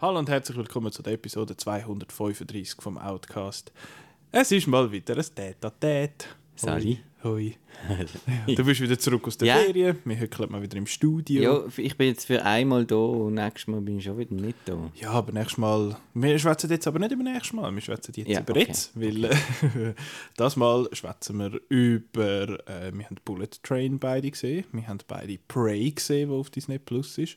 Hallo und herzlich willkommen zu der Episode 235 vom Outcast. Es ist mal wieder ein Tät-a-Tät. Sali. Hoi. Ja, du bist wieder zurück aus der Ja. Ferien. Wir hückeln mal wieder im Studio. Ja, ich bin jetzt für einmal da und nächstes Mal bin ich schon wieder nicht da. Ja, aber nächstes Mal. Wir schwätzen jetzt aber nicht über nächstes Mal. Wir schwätzen jetzt Ja, über okay, jetzt. Weil äh, das Mal schwätzen wir über. Äh, wir haben Bullet Train beide gesehen. Wir haben beide Prey gesehen, wo auf Disney Plus ist.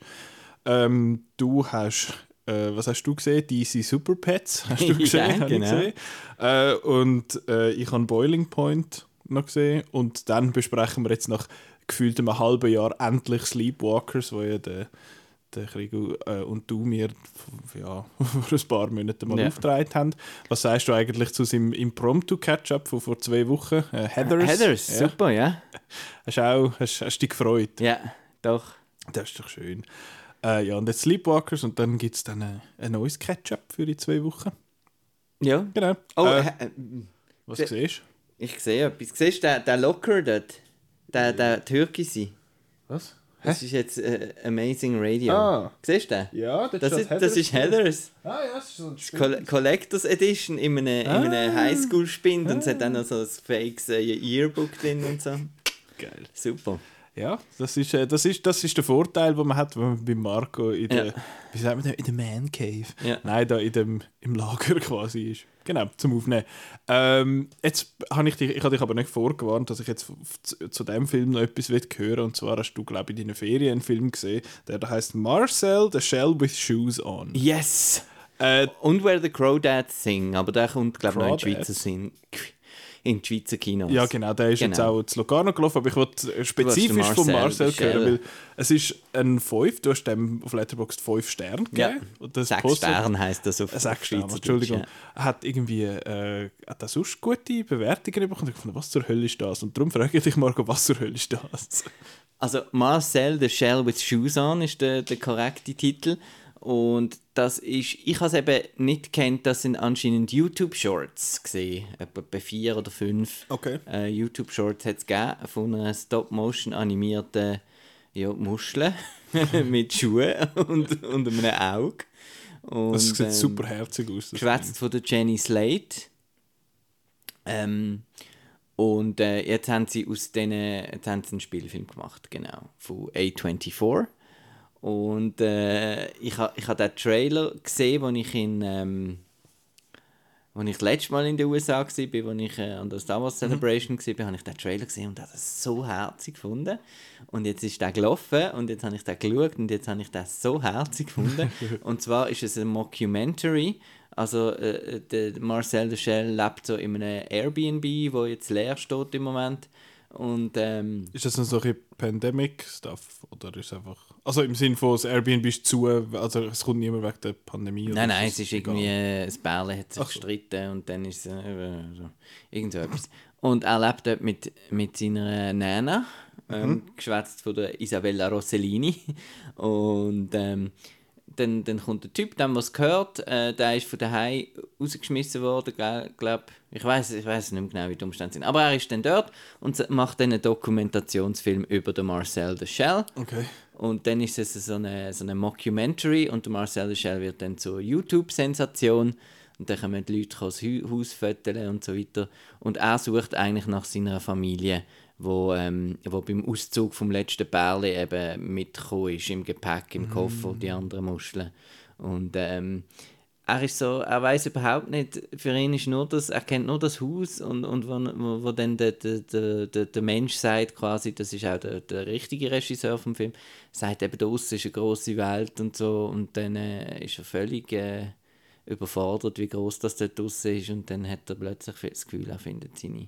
Ähm, du hast. Äh, was hast du gesehen? DC Super Pets hast du Ja, gesehen? ich genau. gesehen. Äh, und äh, ich habe Boiling Point noch gesehen. Und dann besprechen wir jetzt nach gefühlt einem halben Jahr endlich Sleepwalkers, wo ja der der Krieg äh, und du mir ja, vor ein paar Monaten mal Ja. aufgetragen haben. Was sagst du eigentlich zu seinem Impromptu-Catch-up von vor zwei Wochen? Äh, Heathers. Heathers, ja. super, ja. Hast du auch, hast, hast dich gefreut? Ja, doch. Das ist doch schön. Äh, ja, und jetzt Sleepwalkers und dann gibt es dann ein, ein neues Catch-up für die zwei Wochen. Ja. Genau. Oh, äh, äh, äh, was siehst ich sehe etwas. Siehst du den, den Locker dort? Der, der Türkise? Was? Das ist jetzt äh, Amazing Radio. Ah. Siehst du den? Ja, Das ist, das ist Heathers. Ah ja, das ist so ein Coll Collectors Edition in einem, in einem Ah. Highschool-Spind und es hat dann noch so ein fakes äh, Yearbook drin und so. Geil. Super. Ja, das ist, äh, das, ist, das ist der Vorteil, den man hat, wenn man bei Marco in der, Ja. wie sagt man denn, in der Man Cave, Ja. nein, da in dem, im Lager quasi ist. Genau, zum Aufnehmen. Ähm, jetzt habe ich dich, ich habe dich aber nicht vorgewarnt, dass ich jetzt zu, zu dem Film noch etwas will hören Und zwar hast du, glaube ich, in deiner Ferien einen Film gesehen, der da heißt Marcel, the Shell with Shoes on. Yes! Äh, Und Where the Crawdads Sing, aber der kommt, glaube ich, noch in die Crawdads? Schweizer Sing. In die Schweizer Kinos. Ja, genau, der ist jetzt Genau. auch zu Locarno gelaufen, aber ich wollte äh, spezifisch den von Marcel Marcel hören, weil es ist ein 5, du hast dem auf Letterboxd 5 Sterne gegeben. Ja. Und das Sechs Poster- Sterne heisst das auf, Äh, Sechs Sterne, Entschuldigung. ja. Hat irgendwie, äh, hat er sonst gute Bewertungen bekommen? Ich fand, was zur Hölle ist das? Und darum frage ich dich, Marco, was zur Hölle ist das? Also Marcel the Shell with Shoes on ist der, der korrekte Titel. Und das ist, ich habe es eben nicht kennt, das sind anscheinend YouTube-Shorts gesehen, etwa bei vier oder fünf Okay. äh, YouTube-Shorts hat es gegeben von einer Stop-Motion animierten ja, Muschel mit Schuhen und, und einem Auge. Und, Das sieht ähm, super herzig aus. geschwätzt von der Jenny Slate. Ähm, und äh, jetzt haben sie aus denen, jetzt haben sie einen Spielfilm gemacht, genau, von A24. Und äh, ich habe ich ha den Trailer gesehen, als ich in... Ähm, als ich letztes Mal in den USA war, als ich äh, an der Star Wars Celebration war, habe ich den Trailer gesehen und habe das so herzig gefunden. Und jetzt ist der gelaufen und jetzt habe ich den geschaut und jetzt habe ich das so herzig gefunden. und zwar ist es ein Mockumentary. Also äh, der Marcel Deschel lebt so in einem Airbnb, wo jetzt leer steht im Moment. Und ähm, Ist das noch so ein Pandemic-Stuff? Oder ist es einfach. Also im Sinne von, das Airbnb ist zu, also es kommt niemand wegen der Pandemie? Nein, nein, es ist egal? irgendwie, äh, das Bärle hat sich Ach gestritten und dann ist es äh, so, irgend so etwas. Und er lebt dort mit, mit seiner Nana, ähm, Mhm. geschwätzt von der Isabella Rossellini. Und ähm, dann, dann kommt der Typ, dem was gehört, äh, der ist von daheim rausgeschmissen worden, gell, glaub. Ich weiß ich weiß nicht mehr genau, wie die Umstände sind. Aber er ist dann dort und macht dann einen Dokumentationsfilm über den Marcel de Shell. Okay. Und dann ist es so eine, so eine Mockumentary und der Marcel Deschel wird dann zur YouTube-Sensation. Und dann kommen die Leute das Haus fotografieren und so weiter. Und er sucht eigentlich nach seiner Familie, wo, ähm, wo beim Auszug vom letzten Bärli eben mitgekommen ist, im Gepäck, im Koffer, die anderen Muscheln. Und ähm, er ist so, er weiß überhaupt nicht, für ihn ist nur das, er kennt nur das Haus und, und wo, wo, wo dann der, der, der, der, Mensch sagt quasi, das ist auch der, der richtige Regisseur vom Film, sagt eben, draussen ist eine große Welt und so. Und dann äh, ist er völlig äh, überfordert, wie groß das dort draussen ist. Und dann hat er plötzlich das Gefühl, er findet seine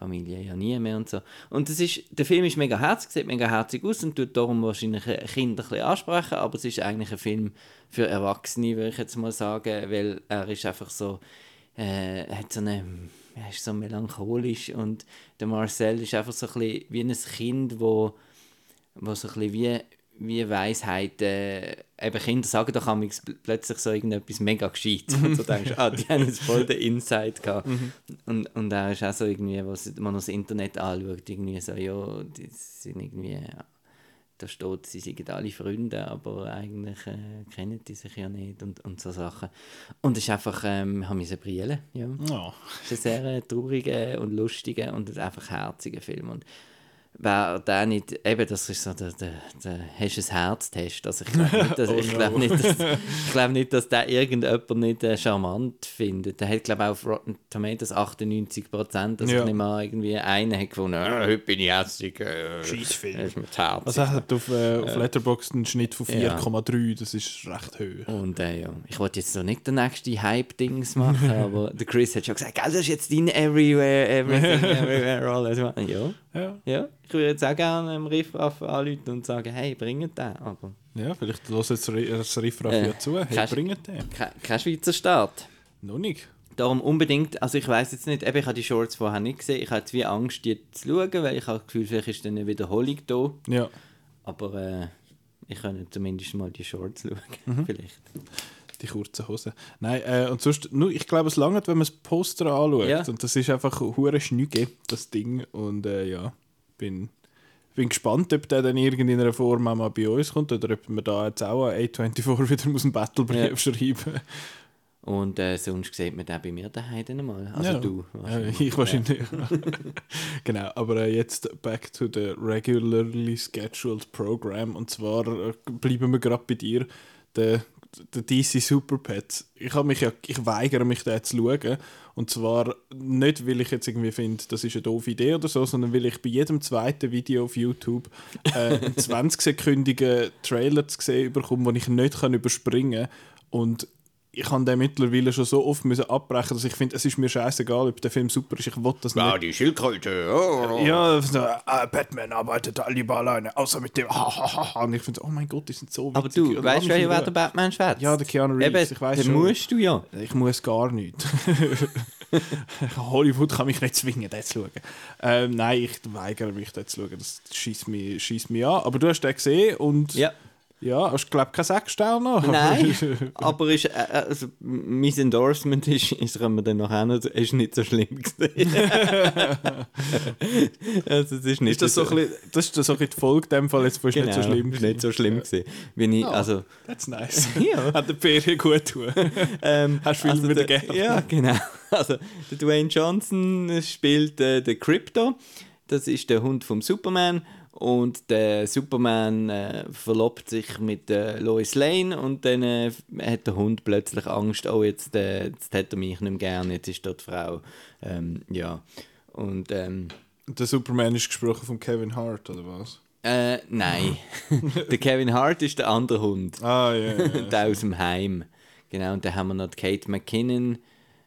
Familie ja nie mehr und so. Und das ist, der Film ist mega herzig, sieht mega herzig aus und tut darum wahrscheinlich Kinder ein bisschen ansprechen, aber es ist eigentlich ein Film für Erwachsene, würde ich jetzt mal sagen, weil er ist einfach so, äh, hat so eine, er ist so melancholisch und der Marcel ist einfach so ein bisschen wie ein Kind, wo, wo so ein bisschen wie, wie Weisheit, äh, eben Kinder sagen doch manchmal plötzlich so irgendetwas mega gescheit und so denkst, ah, die haben jetzt voll den Insight gehabt. Mhm. Und, und er ist auch so irgendwie, was man das Internet anschaut, irgendwie so, ja, die sind irgendwie, ja, da steht, sie sind alle Freunde, aber eigentlich äh, kennen die sich ja nicht und, und so Sachen. Und es ist einfach, ähm, haben wir brillen, ja. Ja. Es ist ein sehr trauriger und lustiger und einfach herziger Film. Und wer der nicht, eben, das ist so der, der, der hast du ein Herztest. Also ich glaube nicht, dass, Oh ich no. glaub nicht, dass, ich glaub nicht, dass der irgendjemand nicht äh, charmant findet. Der hat, glaube ich, auf Rotten Tomatoes 98 Prozent. Also Ja. ich nehme an, irgendwie einer hat gefunden, ah, heute bin ich herzig. Äh, zu herzig. Also er hat auf, äh, auf Letterboxd einen Schnitt von Ja. 4,3, das ist recht hoch. Und äh, ja, ich wollte jetzt noch nicht den nächsten Hype-Dings machen, aber der Chris hat schon gesagt, «Gell, das ist jetzt dein Everywhere, Everything, Everywhere, All. Ja, Ja, ja. Ich würde jetzt auch gerne einem Riffraff anrufen und sagen, hey, bringt den. Aber ja vielleicht los jetzt das Riffraff Äh, ja zu. Hey, kannst- bringt den. ke kein Schweizer Staat. Noch nicht. Darum unbedingt, also ich weiß jetzt nicht, eben, ich habe die Shorts vorher nicht gesehen, ich habe jetzt wie Angst, die zu schauen, weil ich habe das Gefühl, vielleicht ist dann eine Wiederholung da. Ja. Aber äh, ich kann zumindest mal die Shorts schauen, Mhm. vielleicht. Die kurzen Hosen. Nein, äh, und sonst, nur, ich glaube, es langt, wenn man das Poster anschaut. Ja. Und das ist einfach hure Schnüge, das Ding. Und äh, ja, bin, bin gespannt, ob der dann in irgendeiner Form auch mal bei uns kommt oder ob wir da jetzt auch an A24 wieder aus dem Battlebrief Ja. schreiben. Und äh, sonst sieht man den bei mir daheim dann mal. Also Ja. du. Wahrscheinlich. ich wahrscheinlich. genau, aber äh, jetzt back to the regularly scheduled program. Und zwar äh, bleiben wir gerade bei dir. Der, der DC Super Pets. Ich, mich ja, ich weigere mich, den zu schauen. Und zwar nicht, weil ich jetzt irgendwie finde, das ist eine doofe Idee oder so, sondern weil ich bei jedem zweiten Video auf YouTube äh, einen 20-sekündigen Trailer zu sehen bekomme, den ich nicht kann überspringen kann. Und ich habe den mittlerweile schon so oft müssen abbrechen, dass ich finde, es ist mir scheißegal, ob der Film super ist. Ich will das nicht. die Schildkröte. Oh. Ja, so, ah, Batman arbeitet lieber alleine, außer mit dem. Und ich finde, oh mein Gott, die sind so Aber witzig. du, Und weißt du, alle wer der Batman schwätzt? Ja, der Keanu Reeves, Eben, ich weiß den schon. musst du ja. Ich muss gar nicht. Hollywood kann mich nicht zwingen, den zu schauen. Ähm, nein, ich weigere mich, den zu schauen. Das schießt mich, schießt mich an. Aber du hast den gesehen und Ja. Ja hast, glaube ich, keinen Sechsstern Nein, aber ist, äh, also, m- mein Endorsement ist, ist können wir dann noch, ist nicht so schlimm gewesen. also, es ist nicht Ist das, so ein bisschen, das ist so ein bisschen die Folge in dem Fall, jetzt war es genau, nicht so schlimm. ist nicht so schlimm gewesen. Wenn ich, Ja. also, That's nice. Ja. Hat der Ferien gut tun. ähm, Hast du Film also wieder der- gern? Ja, genau. Also, der Dwayne Johnson spielt äh, den Crypto. Das ist der Hund vom Superman. Und der Superman äh, verlobt sich mit der Lois Lane und dann äh, hat der Hund plötzlich Angst, oh, jetzt, äh, jetzt hat er mich nicht mehr gern, jetzt ist dort Frau. Ähm, ja. Und ähm, Der Superman ist gesprochen von Kevin Hart, oder was? äh, nein. der Kevin Hart ist der andere Hund. Ah, ja. ja, ja. der aus dem Heim. Genau, und dann haben wir noch Kate McKinnon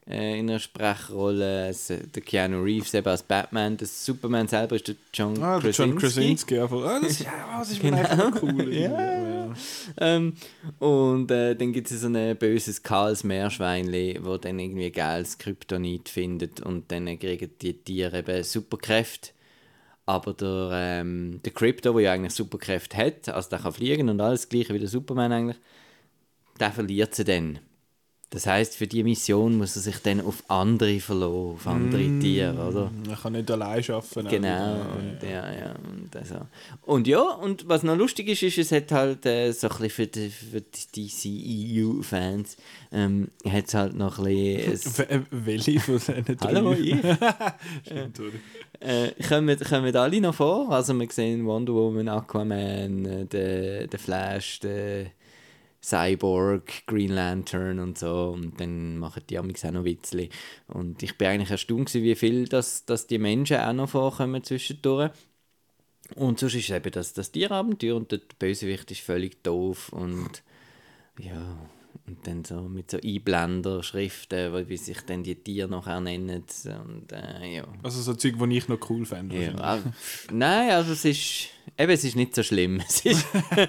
äh, in einer Sprechrolle, es- der Keanu Reeves eben als Batman, der Superman selber ist der John Ah, der John Krasinski. Krasinski. Ja, voll. ah, das, ja, das ist Genau. einfach cool. Ja. ja. Ähm, und äh, dann gibt es so ein böses Karls Meerschweinli, wo dann irgendwie geiles Kryptonit findet und dann kriegen die Tiere eben Superkräfte. Aber der, ähm, der Crypto, der ja eigentlich Superkräfte hat, also der kann fliegen und alles gleiche wie der Superman eigentlich, der verliert sie dann. Das heißt, für die Mission muss er sich dann auf andere verlassen, auf andere Tiere, oder? Er kann nicht allein arbeiten. Genau, und ja, ja, und also. Und ja, und was noch lustig ist, ist, es hat halt äh, so ein bisschen für die, für die DCEU-Fans, ähm, hat es halt noch ein bisschen... äh, Welche von diesen? Hallo, ich? Stimmt, oder? äh, kommen, kommen alle noch vor. Also wir sehen Wonder Woman, Aquaman, äh, der der Flash, der Cyborg, Green Lantern und so. Und dann machen die amigs auch noch Witzli. Und ich bin eigentlich erstaunt, gewesen, wie viel das, dass die Menschen auch noch vorkommen zwischendurch. Und sonst ist eben das, das Tierabenteuer und der Bösewicht ist völlig doof und ja, und dann so mit so Einblender-Schriften, wo- wie sich dann die Tiere nachher nennen und äh, ja. Also so Zeug, die ich noch cool fände. Ja, ah, nein, also es ist, eben, es ist nicht so schlimm. Es ist,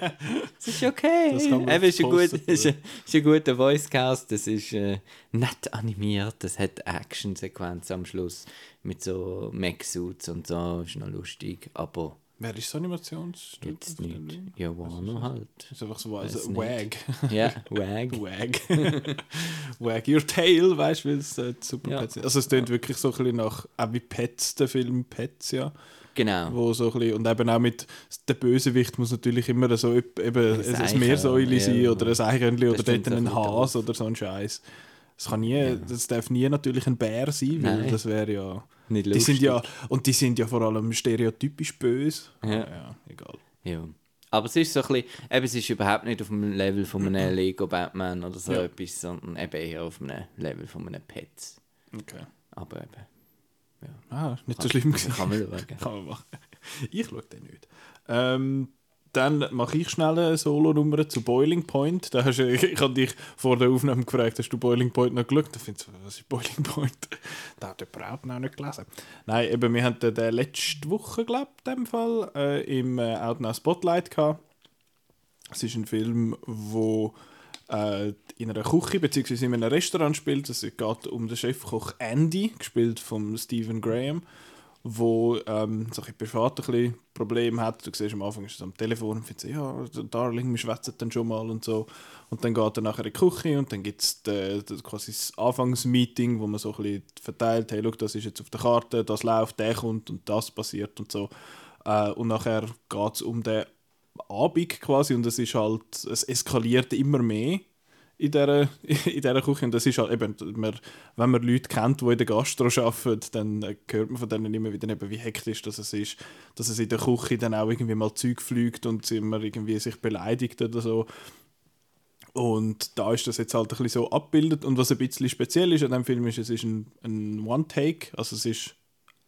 es ist okay. Das kann man eben, es ist, ein gut, ist, ein, ist ein guter Voicecast, es ist äh, nett animiert, es hat Action-Sequenzen am Schluss mit so Mech-Suits und so, ist noch lustig, aber Wer ist das Animationsstudio? Jetzt nicht. Ja, Warner halt. Das ist einfach so also. Wag. Ja, Wag. Wag. Wag your tail, weißt du, weil es äh, super Ja. Pets sind. Also es klingt wirklich so ein bisschen nach, auch wie Pets, der Film Pets, ja. Genau. Wo so ein bisschen, und eben auch mit, der Bösewicht muss natürlich immer so eb- eben Ein ein, Meersäule ja. sein oder ein Eichhörnchen oder dort ein das kommt Has oder so ein Scheiß. Das kann nie, das darf nie natürlich ein Bär sein, weil Nein. das wäre ja... Nicht Die lustig. sind ja, und die sind ja vor allem stereotypisch böse. Ja. ja egal. Ja. Aber es ist so ein bisschen, eben, es ist überhaupt nicht auf dem Level von einem Lego Batman oder so Ja. etwas, sondern eben eher auf einem Level von einem Pets. Okay. Aber eben, Ah, nicht so schlimm gewesen. kann man schauen. Kann man machen. Ich schaue den nicht. Ähm, dann mache ich schnell eine Solo-Nummer zu Boiling Point. Da hast du, ich habe dich vor der Aufnahme gefragt, hast du Boiling Point noch geschaut? Da findest du, was ist Boiling Point? Da hat jemand auch noch nicht gelesen. Nein, eben, wir haben den, den letzte Woche, glaube ich, in dem Fall, äh, im äh, Outnow Spotlight gehabt. Es ist ein Film, wo äh, in einer Küche bzw. in einem Restaurant spielt. Es geht um den Chefkoch Andy, gespielt von Stephen Graham, wo ähm, so ein privat ein bisschen Probleme hat. Du siehst am Anfang ist er am Telefon und findet ja, Darling, wir schwätzen dann schon mal und so. Und dann geht er nachher in die Küche und dann gibt es quasi das Anfangsmeeting, wo man so ein bisschen verteilt, hey, schau, das ist jetzt auf der Karte, das läuft, der kommt und das passiert und so. Äh, und nachher geht es um den Abend quasi und es ist halt, es eskaliert immer mehr in dieser, in dieser Küche und das ist halt eben, man, wenn man Leute kennt, die in der Gastro arbeiten, dann hört man von denen immer wieder eben, wie hektisch das es ist, dass es in der Küche dann auch irgendwie mal Zeug fliegt und immer irgendwie sich beleidigt oder so. Und da ist das jetzt halt ein bisschen so abgebildet. Und was ein bisschen speziell ist an dem Film ist, es ist ein, ein One-Take, also es ist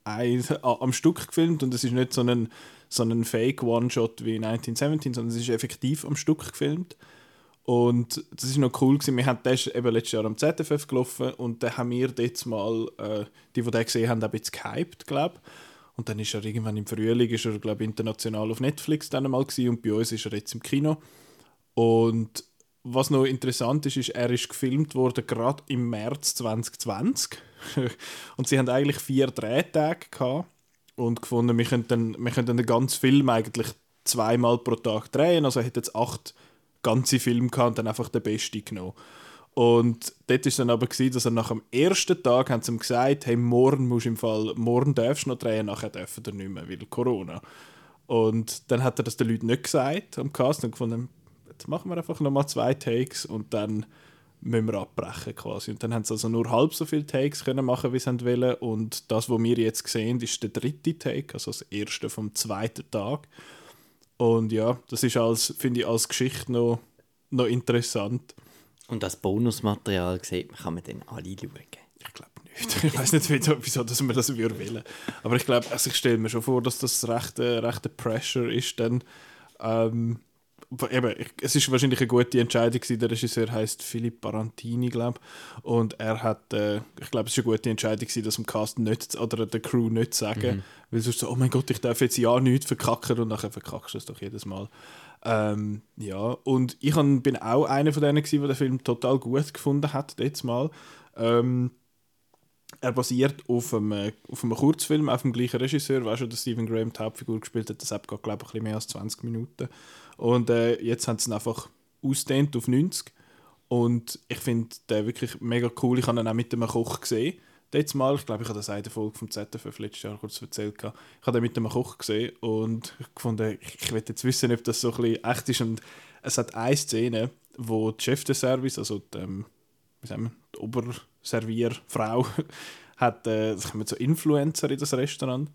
ein, am Stück gefilmt und es ist nicht so ein, so ein Fake-One-Shot wie 1917, sondern es ist effektiv am Stück gefilmt. Und das ist noch cool. Wir haben das eben letztes Jahr am ZFF gelaufen und da haben wir dort mal, äh, die, die den gesehen haben, ein bisschen gehypt, glaube Und dann ist er irgendwann im Frühling, ist er, glaube international auf Netflix dann mal gewesen und bei uns ist er jetzt im Kino. Und was noch interessant ist, ist, er ist gefilmt worden gerade im März 2020. und sie haben eigentlich vier Drehtage gehabt und gefunden, wir könnten den ganzen Film eigentlich zweimal pro Tag drehen. Also er hat jetzt acht ganze Filme gehabt und dann einfach den besten genommen. Und dort war dann aber, gewesen, dass er nach dem ersten Tag haben sie ihm gesagt, hey, morgen musst du im Fall, morgen darfst du noch drehen, nachher dürfen er nicht mehr, weil Corona. Und dann hat er das den Leuten nicht gesagt am Cast und gefunden, jetzt machen wir einfach nochmal zwei Takes und dann müssen wir abbrechen quasi. Und dann haben sie also nur halb so viele Takes können machen, wie sie wollen. Und das, was wir jetzt sehen, ist der dritte Take, also das erste vom zweiten Tag. Und ja, das ist als, finde ich, als Geschichte noch, noch interessant. Und das Bonusmaterial sieht man, kann man dann alle schauen. Ich glaube nicht. Ich weiß nicht, wieso, dass man das wollen. Aber ich glaube, also ich stelle mir schon vor, dass das rechte, rechte Pressure ist. Dann, ähm, eben, es ist wahrscheinlich eine gute Entscheidung gewesen. Der Regisseur heißt Philipp Barantini, glaube Und er hat, äh, ich glaube, es ist eine gute Entscheidung gewesen, das dem Cast nicht oder der Crew nicht zu sagen, weil sonst so, oh mein Gott, ich darf jetzt ja nichts verkacken und nachher verkackst du es doch jedes Mal. Ähm, ja, und ich han, bin auch einer von denen gewesen, der den Film total gut gefunden hat, jetzt mal. Ähm, er basiert auf einem, auf einem Kurzfilm, auf dem gleichen Regisseur, weißt du, der Stephen Graham die Hauptfigur gespielt hat. Das hat, glaube ich, ein bisschen mehr als 20 Minuten. Und äh, jetzt haben sie ihn einfach ausdehnt auf 90. Und ich finde den wirklich mega cool. Ich habe ihn auch mit einem Koch gesehen. Letztes Mal, ich glaube, ich habe das in der Folge vom ZFF letztes Jahr kurz erzählt. Ich habe den mit einem Koch gesehen und gefunden, ich, ich will jetzt wissen, ob das so ein bisschen echt ist. Und es hat eine Szene, wo die Chef des Service, also die, ähm, wie sagen wir, die Oberservierfrau, hat, äh, es kommen so Influencer in das Restaurant.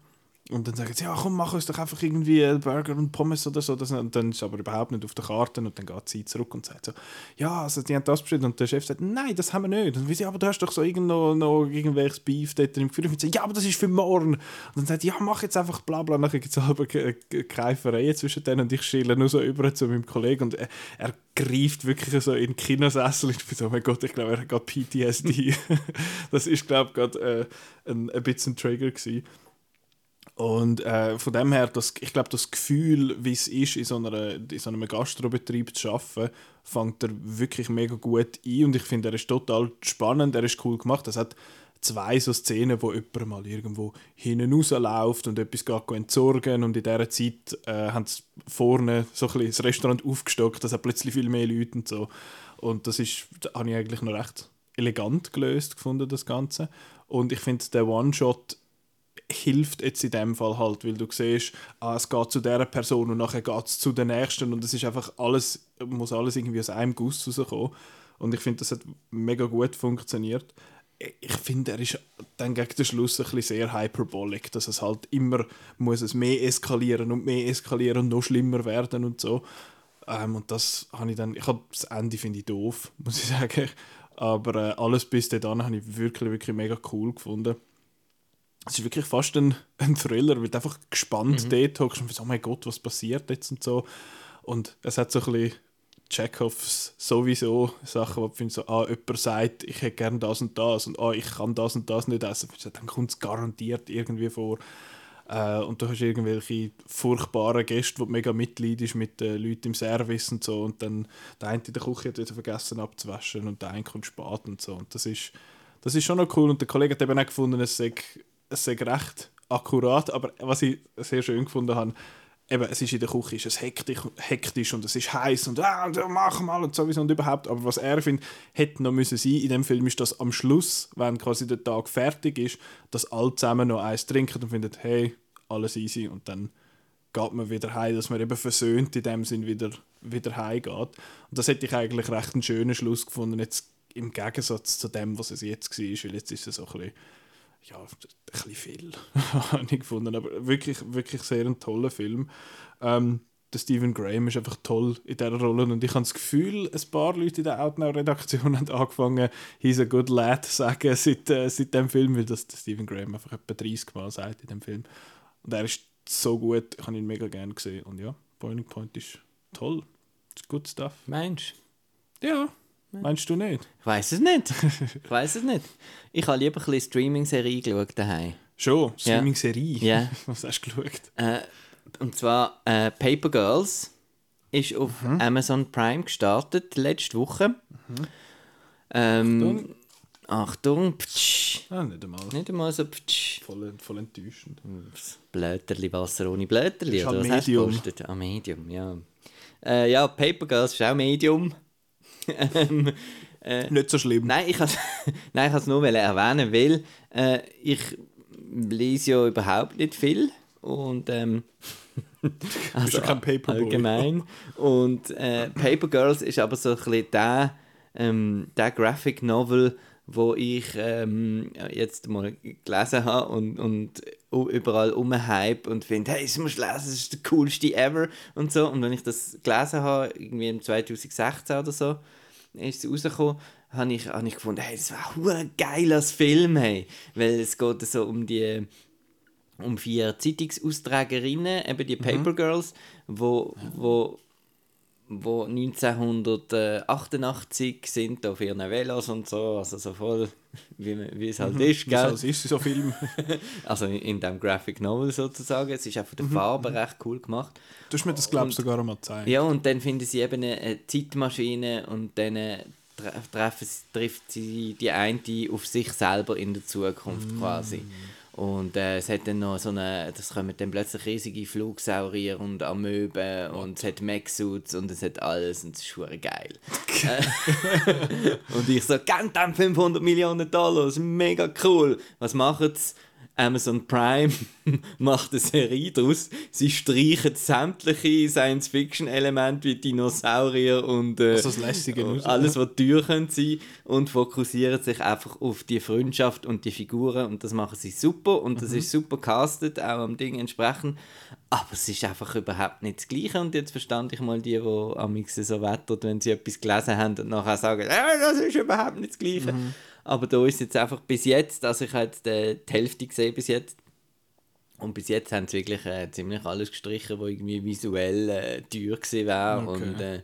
Und dann sagen sie, ja komm, mach uns doch einfach irgendwie Burger und Pommes oder so. Und dann ist aber überhaupt nicht auf der Karte und dann geht sie zurück und sagt so, ja, also die haben das bestellt. Und der Chef sagt, nein, das haben wir nicht. Und wir sagen, aber du hast doch so irgend noch, irgendwelches Beef dort im Gefühl. Und sagen, ja, aber das ist für morgen. Und dann sagt sie, ja, mach jetzt einfach bla bla. Nachher gibt es aber Ke- Ke- Keifereien zwischen denen und ich schiele nur so über zu meinem Kollegen und er, er greift wirklich so in den Kinosessel. Ich bin so, oh mein Gott, ich glaube, er hat gerade PTSD. das ist, glaube ich, gerade äh, ein, ein bisschen ein Trigger gewesen. Und äh, von dem her, das, ich glaube, das Gefühl, wie es ist, in so, einer, in so einem Gastrobetrieb zu arbeiten, fängt er wirklich mega gut ein. Und ich finde, er ist total spannend, er ist cool gemacht. Es hat zwei so Szenen, wo jemand mal irgendwo hinten rausläuft und etwas geht entsorgen und in dieser Zeit äh, haben sie vorne so ein das Restaurant aufgestockt, dass hat plötzlich viel mehr Leute und so. Und das ist, habe ich eigentlich noch recht elegant gelöst gefunden, das Ganze. Und ich finde, der One-Shot hilft jetzt in dem Fall halt, weil du siehst, ah, es geht zu dieser Person und nachher geht es zu der nächsten und es ist einfach alles, muss alles irgendwie aus einem Guss rauskommen. Und ich finde, das hat mega gut funktioniert. Ich finde, er ist dann gegen den Schluss ein bisschen sehr hyperbolic, dass es halt immer muss es mehr eskalieren und mehr eskalieren und noch schlimmer werden und so. Ähm, und das habe ich dann, ich habe das Ende finde ich doof, muss ich sagen. Aber äh, alles bis dahin habe ich wirklich, wirklich mega cool gefunden es ist wirklich fast ein, ein Thriller, weil du einfach gespannt mhm. dort hockst und oh mein Gott, was passiert jetzt und so. Und es hat so ein bisschen Chekhovs sowieso Sachen, wo du findest, so, ah, jemand sagt, ich hätte gerne das und das und ah, ich kann das und das nicht essen. Dann kommt es garantiert irgendwie vor. Äh, und du hast irgendwelche furchtbaren Gäste, wo du mega mitleidest mit den Leuten im Service und so. Und dann der eine in der Küche hat wieder vergessen abzuwaschen und der eine kommt spät und so. Und das ist, das ist schon noch cool. Und der Kollege hat eben auch gefunden, es sei es sei recht akkurat, aber was ich sehr schön gefunden habe, eben, es ist in der Küche ist es hektisch, hektisch und es ist heiß und, ah, mach mal und sowieso und überhaupt. Aber was er findet, hätte noch müssen sein in dem Film ist, dass am Schluss, wenn quasi der Tag fertig ist, dass alle zusammen noch eins trinken und finden, hey, alles easy und dann geht man wieder heim, dass man eben versöhnt in dem Sinn wieder, wieder heimgeht. Und das hätte ich eigentlich recht einen schönen Schluss gefunden, jetzt im Gegensatz zu dem, was es jetzt war, weil jetzt ist es so ein bisschen ja, ein bisschen viel, habe ich gefunden. Aber wirklich, wirklich sehr ein toller Film. Ähm, der Stephen Graham ist einfach toll in dieser Rolle und ich habe das Gefühl, ein paar Leute in der Outnow-Redaktion haben angefangen, «He's a good lad» zu sagen seit, äh, seit dem Film, weil das der Stephen Graham einfach etwa 30 Mal sagt in dem Film. Und er ist so gut, ich habe ihn mega gerne gesehen. Und ja, Boiling Point ist toll. Ist good stuff. Meinst du? Ja. Meinst du nicht? Ich weiß es nicht. Ich weiß es nicht. Ich habe lieber ein bisschen Streaming-Serie geschaut daheim. Schon? Streaming-Serie? Ja. Was hast du geschaut? Äh, und zwar äh, Paper Girls ist auf mhm. Amazon Prime gestartet, letzte Woche. Mhm. Ähm, Achtung. Ptsch. Ah, nicht einmal. Nicht einmal so ptsch. Voll, voll enttäuschend. Blöterli, Wasser ohne Blöterli. Oder was Medium. Hast du ah, Medium, ja. Äh, ja, Paper Girls ist auch Medium. Ähm, äh, Nicht so schlimm. Nein, ich kann es nur erwähnen, weil äh, ich lese ja überhaupt nicht viel und ähm, also kein Paperboy. allgemein und äh, Paper Girls ist aber so ein bisschen der, ähm, der Graphic Novel, wo ich ähm, jetzt mal gelesen habe und, und überall umhype und finde, hey, das musst du lesen, das ist der coolste ever und so. Und wenn ich das gelesen habe, irgendwie im 2016 oder so, ist es rausgekommen, habe ich, habe ich gefunden, hey, das war ein geiles Film, hey. Weil es geht so um die um vier Zeitungsaustragerinnen, eben die mhm. Paper Girls, wo, wo wo 1988 sind auf ihren Velos und so, also so voll, wie, wie es halt mhm, ist, gell? Es ist, so Film. also in, in dem Graphic Novel sozusagen, es ist auch von der mhm. Farbe mhm. recht cool gemacht. Du hast mir das, glaube ich, sogar einmal gezeigt. Ja, und dann finden sie eben eine Zeitmaschine und dann treffen, trifft sie die eine auf sich selber in der Zukunft mhm. quasi. Und äh, es hat dann noch so eine, das kommen dann plötzlich riesige Flugsaurier und Amöben und es hat Mech-Suits und es hat alles und es ist schon geil. und ich so, kennt 500 Millionen Dollar, das ist mega cool. Was macht es? Amazon Prime macht eine Serie daraus. Sie streichen sämtliche Science-Fiction-Elemente wie Dinosaurier und äh, also alles, was können sein und fokussieren sich einfach auf die Freundschaft und die Figuren und das machen sie super und das mhm. ist super castet, auch am Ding entsprechend. Aber es ist einfach überhaupt nicht das Gleiche und jetzt verstand ich mal die, die am so wettert, wenn sie etwas gelesen haben und nachher sagen, äh, das ist überhaupt nicht das Gleiche. Mhm. Aber da ist jetzt einfach bis jetzt, also ich habe jetzt äh, die Hälfte gesehen bis jetzt. Und bis jetzt haben sie wirklich äh, ziemlich alles gestrichen, was irgendwie visuell äh, teuer gewesen wäre. Okay. Und, äh,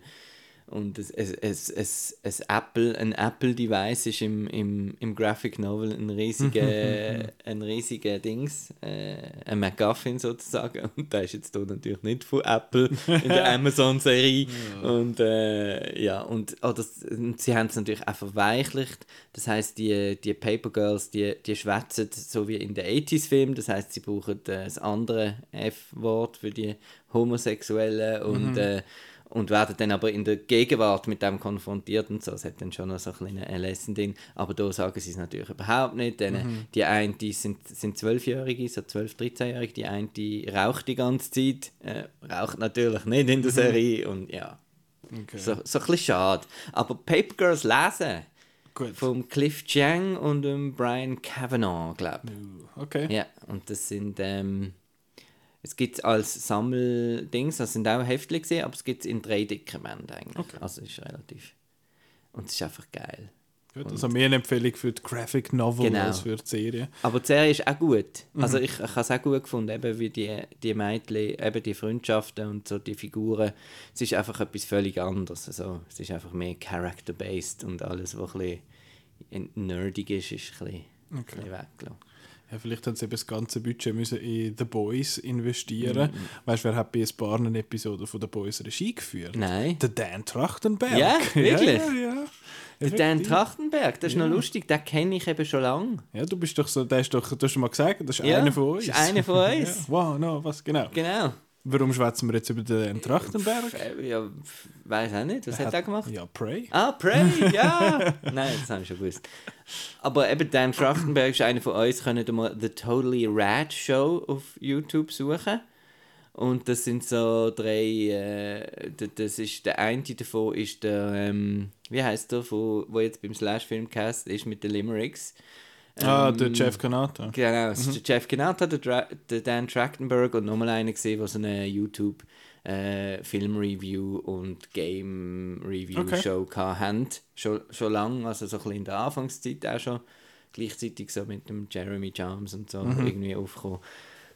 Und es, es, es, es, es Apple, ein Apple-Device ist im, im, im Graphic Novel ein riesiger, ein riesiger Dings, äh, ein MacGuffin sozusagen. Und der ist jetzt hier natürlich nicht von Apple in der Amazon-Serie. Ja. Und äh, ja, und, oh, das, sie haben es natürlich auch verweichlicht. Das heißt die, die Paper Girls, die, die schwätzen so wie in den 80s-Filmen. Das heißt sie brauchen äh, das andere F-Wort für die Homosexuellen und mhm. äh, und werden dann aber in der Gegenwart mit dem konfrontiert und so. Es hat dann schon noch so ein kleines Lesson drin. Aber da sagen sie es natürlich überhaupt nicht. Denn mhm. Die einen die sind, sind 12-Jährige, so 12-, 13-Jährige. Die eine die raucht die ganze Zeit, äh, raucht natürlich nicht in der mhm. Serie. Und ja, okay. so, so ein bisschen schade. Aber Paper Girls lesen. Gut. Vom Cliff Chang und dem Brian Kavanaugh, glaube ich. Okay. Ja, und das sind. Ähm, es gibt es als Sammeldings, das sind auch Heftchen gesehen, aber es gibt es in drei dicken Bänden eigentlich. Okay. Also es ist relativ. Und es ist einfach geil. Gut, also mehr eine Empfehlung für die Graphic Novel genau. als für die Serie. Aber die Serie ist auch gut. Mhm. Also ich, ich habe es auch gut gefunden, eben wie die, die Mädchen, eben die Freundschaften und so die Figuren. Es ist einfach etwas völlig anderes. Also, es ist einfach mehr character-based und alles, was ein bisschen nerdig ist, ist ein bisschen, okay. ein bisschen weggelassen. Ja, vielleicht haben sie eben das ganze Budget müssen in The Boys investieren. Mhm. Weißt du, wer hat bei ein paar Episoden von The Boys Regie geführt? Nein. Der Dan Trachtenberg. Ja, wirklich? Ja, ja. Der Dan Trachtenberg, das ist noch lustig, den kenne ich eben schon lange. Ja, du bist doch so, der ist doch, du hast schon mal gesagt, das ist einer von uns. Das ist einer von uns. Wow, no, was, genau. Genau. Warum schwätzen wir jetzt über den Trachtenberg? Ja, weiß auch nicht. Was er hat er gemacht? Ja, Prey. Ah, Prey, ja! Nein, das haben wir schon gewusst. Aber eben Dan Trachtenberg ist einer von uns. Könnt ihr mal The Totally Rad Show auf YouTube suchen. Und das sind so drei. Äh, das ist, der eine davon ist der. Ähm, wie heißt der, wo, wo jetzt beim Slash Filmcast ist mit den Limericks. Ah, der ähm, Jeff Kanata. Genau, es ist mhm. der Jeff Kanata, der, der Dan Trachtenberg und nochmal einer gesehen, der so eine YouTube äh, Film-Review und Game-Review-Show okay. hatten. Schon, schon lange, also so ein bisschen in der Anfangszeit auch schon. Gleichzeitig so mit dem Jeremy Charms und so mhm. irgendwie aufgekommen.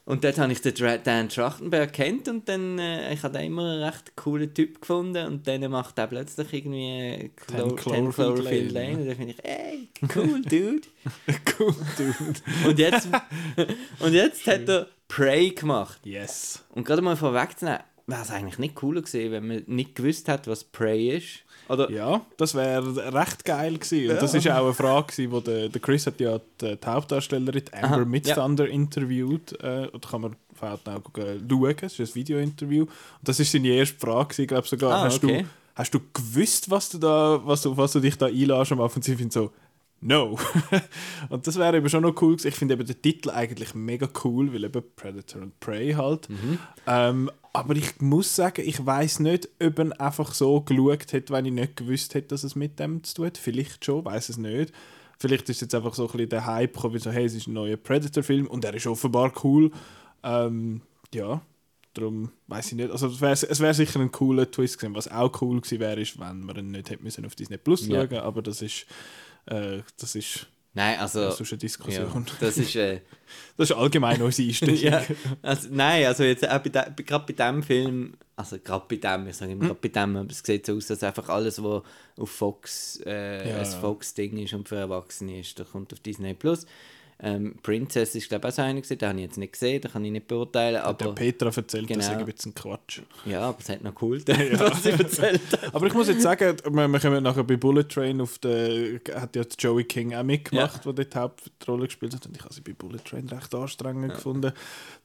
Und dort habe ich den Dan Trachtenberg kennt und dann, äh, ich habe den immer einen recht coolen Typ gefunden und dann macht er plötzlich irgendwie Clo Ten Cloverfield, Cloverfield Lane. Lane und dann finde ich, ey, cool Dude. cool Dude. und jetzt, und jetzt hat er Prey gemacht. Yes. Und gerade mal vorwegzunehmen, wäre es eigentlich nicht cooler gewesen, wenn man nicht gewusst hat, was Prey ist. Oder? Ja, das wäre recht geil gewesen. Und das war auch eine Frage, gewesen, wo der, der Chris hat ja die, die Hauptdarstellerin Amber Aha, Midthunder ja. interviewt. Äh, da kann man auf auch schauen. Es ist ein Video-Interview. Und das war seine erste Frage, glaube ich sogar. Ah, hast, okay. du, hast du gewusst, was du, da, was du, was du dich da einlässt am Anfang? Und sie so, no. und das wäre eben schon noch cool. Ich finde eben den Titel eigentlich mega cool, weil eben Predator und Prey halt. Mhm. Ähm, aber ich muss sagen, ich weiß nicht, ob er einfach so geschaut hat, wenn ich nicht gewusst hätte, dass es mit dem zu tun hat. Vielleicht schon, weiß es nicht. Vielleicht ist jetzt einfach so ein bisschen der Hype gekommen, wie so, hey, es ist ein neuer Predator-Film und er ist offenbar cool. Ähm, ja, darum weiß ich nicht. Also es wäre es wär sicher ein cooler Twist gewesen. Was auch cool gewesen wäre, ist, wenn man ihn nicht hätte müssen auf Disney Plus schauen, ja. aber das ist, äh, das ist Nein, also. Das ist eine Diskussion. Ja, das ist. Äh, das ist allgemein unsere Einstellung. ja, also, nein, also jetzt auch bei gerade bei diesem Film, also gerade bei dem, ich sage immer hm. gerade bei dem, aber es sieht so aus, dass einfach alles, was auf Fox äh, ja, ein Fox-Ding ist und für Erwachsene ist, da kommt auf Disney Plus. Ähm, Princess ist glaube ich auch so einer gewesen, den habe ich jetzt nicht gesehen, den kann ich nicht beurteilen. Aber, der Petra erzählt, genau. das ist ein bisschen Quatsch. Ja, aber es hat noch cool, ja. was sie erzählt hat. Aber ich muss jetzt sagen, wir, wir kommen nachher bei Bullet Train auf der, hat ja Joey King auch mitgemacht, ja. der die Hauptrolle gespielt hat und ich habe sie bei Bullet Train recht anstrengend ja. gefunden.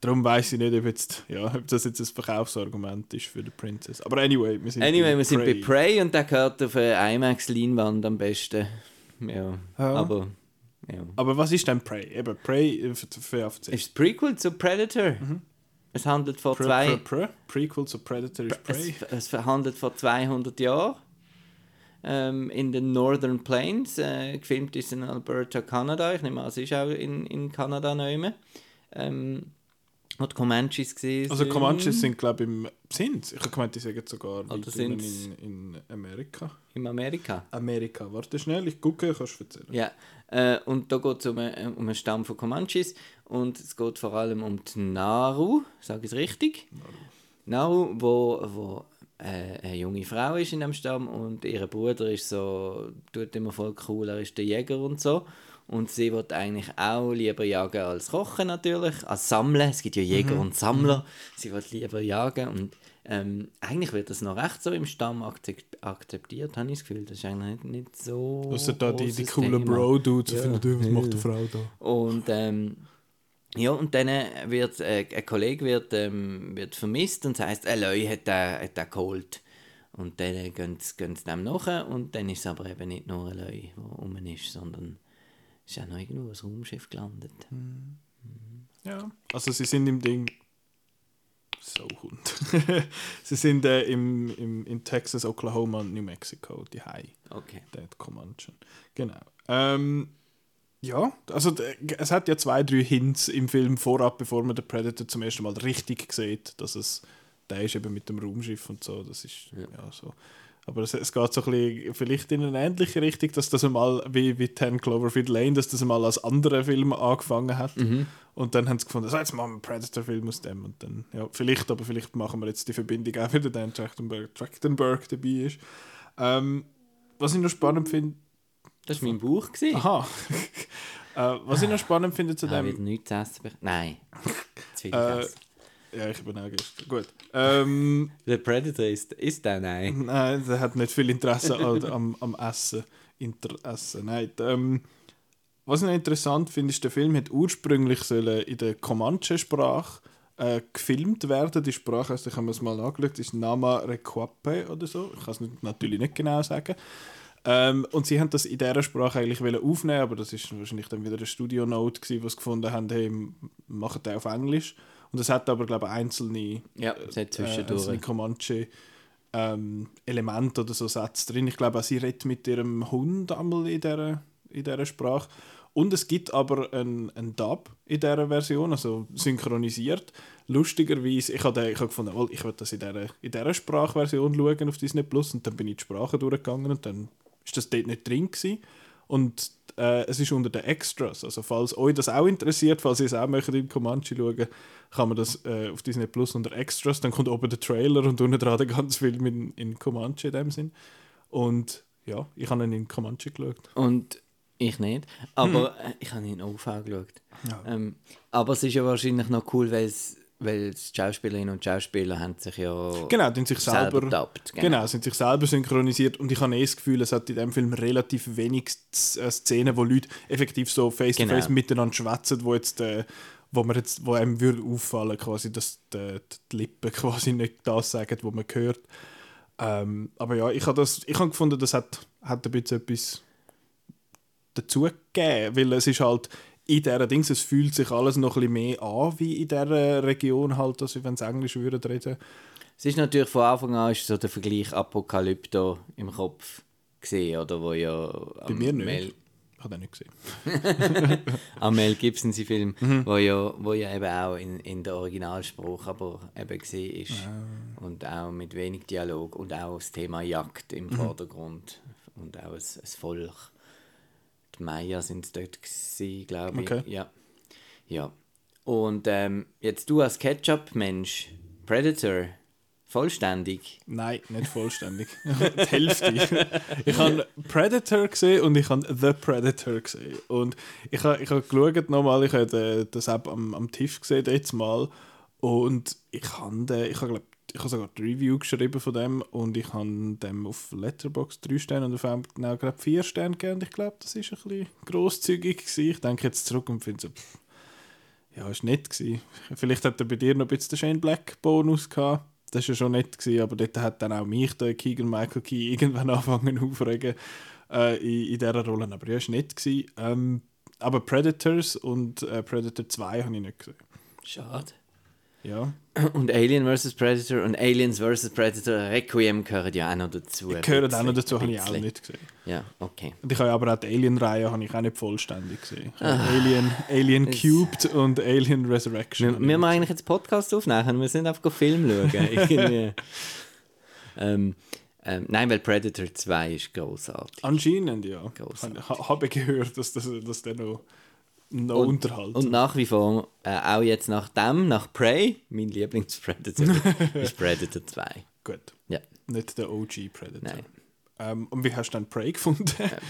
Darum weiß ich nicht, ob, jetzt, ja, ob das jetzt ein Verkaufsargument ist für die Princess. Aber anyway, wir sind anyway, bei wir sind Prey. bei Prey und der gehört auf eine IMAX-Leinwand am besten. Ja, aber... Ja. Aber was ist denn Prey? Eben, Prey für, für Ist das Prequel zu Predator. Mhm. Es handelt vor pre, zwei... Pre, pre, Prequel zu Predator ist Prey. Es, es handelt vor 200 Jahren ähm, in den Northern Plains. Äh, gefilmt ist in Alberta, Kanada. Ich nehme an, es ist auch in, in Kanada noch ähm, die Comanches gesehen Also Comanches sind, glaube ich, im sind. Ich habe gemeint, die sagen sogar in, in Amerika. In Amerika? Amerika. Warte schnell, ich gucke, kannst du erzählen. Ja, äh, und da geht es um, einen, um einen Stamm von Comanches und es geht vor allem um die Naru, sage ich es richtig? Naru. Naru, wo, wo äh, eine junge Frau ist in dem Stamm und ihr Bruder ist so, tut immer voll cool, er ist der Jäger und so. Und sie wird eigentlich auch lieber jagen als kochen natürlich, als sammeln. Es gibt ja Jäger Mhm. und Sammler. Sie wird lieber jagen und ähm, eigentlich wird das noch recht so im Stamm akzep- akzeptiert, habe ich das Gefühl. Das ist eigentlich nicht, nicht so Außer da die, die coolen. Bro-Dudes, Ja. finden, was macht die Frau da? Und ähm, ja, und dann wird äh, ein Kollege wird, ähm, wird vermisst und es heisst, Eloy hat den, hat den geholt. Und dann äh, gehen sie, gehen sie dem nach und dann ist es aber eben nicht nur Eloy, der rum ist, sondern es ist auch noch irgendwo ein Raumschiff gelandet. Ja. Also sie sind im Ding. So Hund. sie sind äh, im, im, in Texas, Oklahoma und New Mexico, die High. Okay. Dead Comanche. Genau. Ähm, ja, also es hat ja zwei, drei Hints im Film vorab, bevor man den Predator zum ersten Mal richtig sieht, dass es der ist eben mit dem Raumschiff und so. Das ist ja, so. Aber es, es geht so ein bisschen vielleicht in eine ähnliche Richtung, dass das einmal wie, wie 10 Cloverfield Lane, dass das einmal als anderer Film angefangen hat. Und dann haben sie gefunden, so, jetzt machen wir einen Predator-Film aus dem. Und dann, ja, vielleicht, aber vielleicht machen wir jetzt die Verbindung auch wieder, Dan Trachtenberg, Trachtenberg dabei ist. Ähm, was ich noch spannend finde, Das war mein Buch. Gewesen. aha, äh, was ich noch spannend finde zu Ah, dem, wieder nichts essen. Nein. Zu viel Äh. Ja, ich bin auch gestern, gut. Ähm, Der Predator ist, ist der? Nein. Nein, der hat nicht viel Interesse an, am, am Essen. Interesse. Nein, ähm, was ich noch interessant finde, ist, der Film hat ursprünglich sollen in der Comanche-Sprache äh, gefilmt werden. Die Sprache, also ich habe das mal angeschaut, ist Nama Requape oder so. Ich kann es natürlich nicht genau sagen. Ähm, und sie haben das in dieser Sprache eigentlich wollen aufnehmen, aber das ist wahrscheinlich dann wieder eine Studio-Note, wo sie gefunden haben, hey, machen auf Englisch. Und es hat aber, glaube ich, einzelne Ja, äh, zwischendurch. einzelne Comanche ähm, Elemente oder so Sätze drin. Ich glaube, auch sie redet mit ihrem Hund einmal in dieser, in dieser Sprache. Und es gibt aber einen, einen Dub in dieser Version, also synchronisiert. Lustigerweise, ich habe, ich habe gefunden, oh, ich will das in dieser, in dieser Sprachversion schauen auf Disney Plus und dann bin ich die Sprache durchgegangen und dann ist das dort nicht drin gewesen. Und äh, es ist unter den Extras. Also falls euch das auch interessiert, falls ihr es auch möchtet in Comanche schauen, kann man das äh, auf Disney Plus unter Extras. Dann kommt oben der Trailer und unten dran der ganze Film in, in Comanche in dem Sinn. Und ja, ich habe ihn in Comanche geschaut. Und ich nicht. Aber äh, ich habe ihn in OV geschaut. Ja. Ähm, aber es ist ja wahrscheinlich noch cool, weil es weil die Schauspielerinnen und Schauspieler haben sich ja Genau, haben sich selber selber, gedubbt, genau. genau. sind sich selber synchronisiert und ich habe eh das Gefühl, es hat in dem Film relativ wenig äh, Szenen, wo Leute effektiv so face to face Genau. miteinander schwätzen, wo jetzt äh, wo man jetzt, wo einem würde auffallen, quasi, dass die, die Lippen quasi nicht das sagen, was man hört. Ähm, aber ja, ich habe das, ich habe gefunden, das hat, hat ein bisschen etwas dazu gegeben, weil es ist halt in dieser Dings, es fühlt sich alles noch ein bisschen mehr an wie in dieser Region halt, als wenn sie Englisch würden reden. Es ist natürlich von Anfang an ist so der Vergleich Apokalypto im Kopf gesehen, oder wo ja Bei mir nicht. Mel, Ich habe den nicht gesehen. am Mel Gibson sein Film, Mhm. wo, ja, wo ja eben auch in, in der Originalspruch aber eben gesehen ist Ah. und auch mit wenig Dialog und auch das Thema Jagd im Mhm. Vordergrund und auch ein, ein Volk. Die Maya sind dort glaube ich. Okay. Ja. ja. Und ähm, jetzt du als Ketchup-Mensch, Predator, vollständig. Nein, nicht vollständig. Die Hälfte. ich habe Predator gesehen und ich habe The Predator gesehen. Und ich habe ich habe geschaut nochmal, ich habe das App am, am TIFF gesehen, jetzt mal. Und ich habe, den- ich habe, glaub, ich habe sogar die Review geschrieben von dem und ich habe dem auf Letterboxd 3 Sterne und auf einem genau gerade 4 Sterne gegeben. Ich glaube, das ist ein bisschen grosszügig gewesen. Ich denke jetzt zurück und finde so, pff, ja, ist nett gewesen. Vielleicht hat er bei dir noch ein bisschen den Shane Black Bonus gehabt. Das war ja schon nett, gewesen, aber dort hat dann auch mich der Keegan Michael Key irgendwann angefangen aufregen äh, in, in dieser Rolle. Aber ja, war nett. Gewesen. Ähm, aber Predators und äh, Predator 2 habe ich nicht gesehen. Schade. Ja. Und Alien vs. Predator und Aliens vs. Predator Requiem gehören ja auch noch dazu. ein Gehören auch noch dazu, habe ich auch nicht gesehen. Ja, okay. Und ich habe aber auch die Alien-Reihe habe ich auch nicht vollständig gesehen. Habe Alien, Alien Cubed und Alien Resurrection. Wir, wir machen eigentlich jetzt Podcast aufnehmen, wir sind einfach Film schauen. Ähm, ähm, nein, weil Predator 2 ist großartig. Anscheinend, ja. Ich ha- habe gehört, dass, das, dass der noch, noch Und- unterhält. Und nach wie vor, äh, auch jetzt nach dem, nach Prey, mein Lieblingspredator, ist Predator 2. Gut. Ja. Nicht der OG Predator. Nein. Ähm, und wie hast du dann Prey gefunden?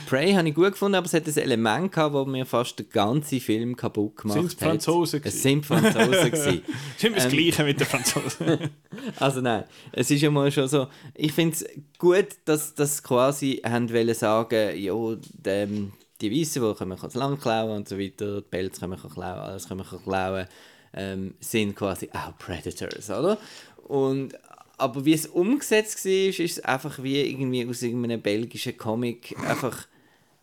Prey habe ich gut gefunden, aber es hat ein Element gehabt, das mir fast den ganzen Film kaputt gemacht Sind's hat. Franzosen Es sind Franzosen gewesen. ist immer das Ähm, Gleiche mit den Franzosen. Also nein, es ist ja mal schon so. Ich finde es gut, dass das quasi haben wollen sagen, ja, dem, die Weißen, die können wir Land klauen und so weiter, die Pelz können wir klauen, alles können wir klauen, ähm, sind quasi auch Predators, oder? Und aber wie es umgesetzt war, ist es einfach wie irgendwie aus irgendeinem belgischen Comic einfach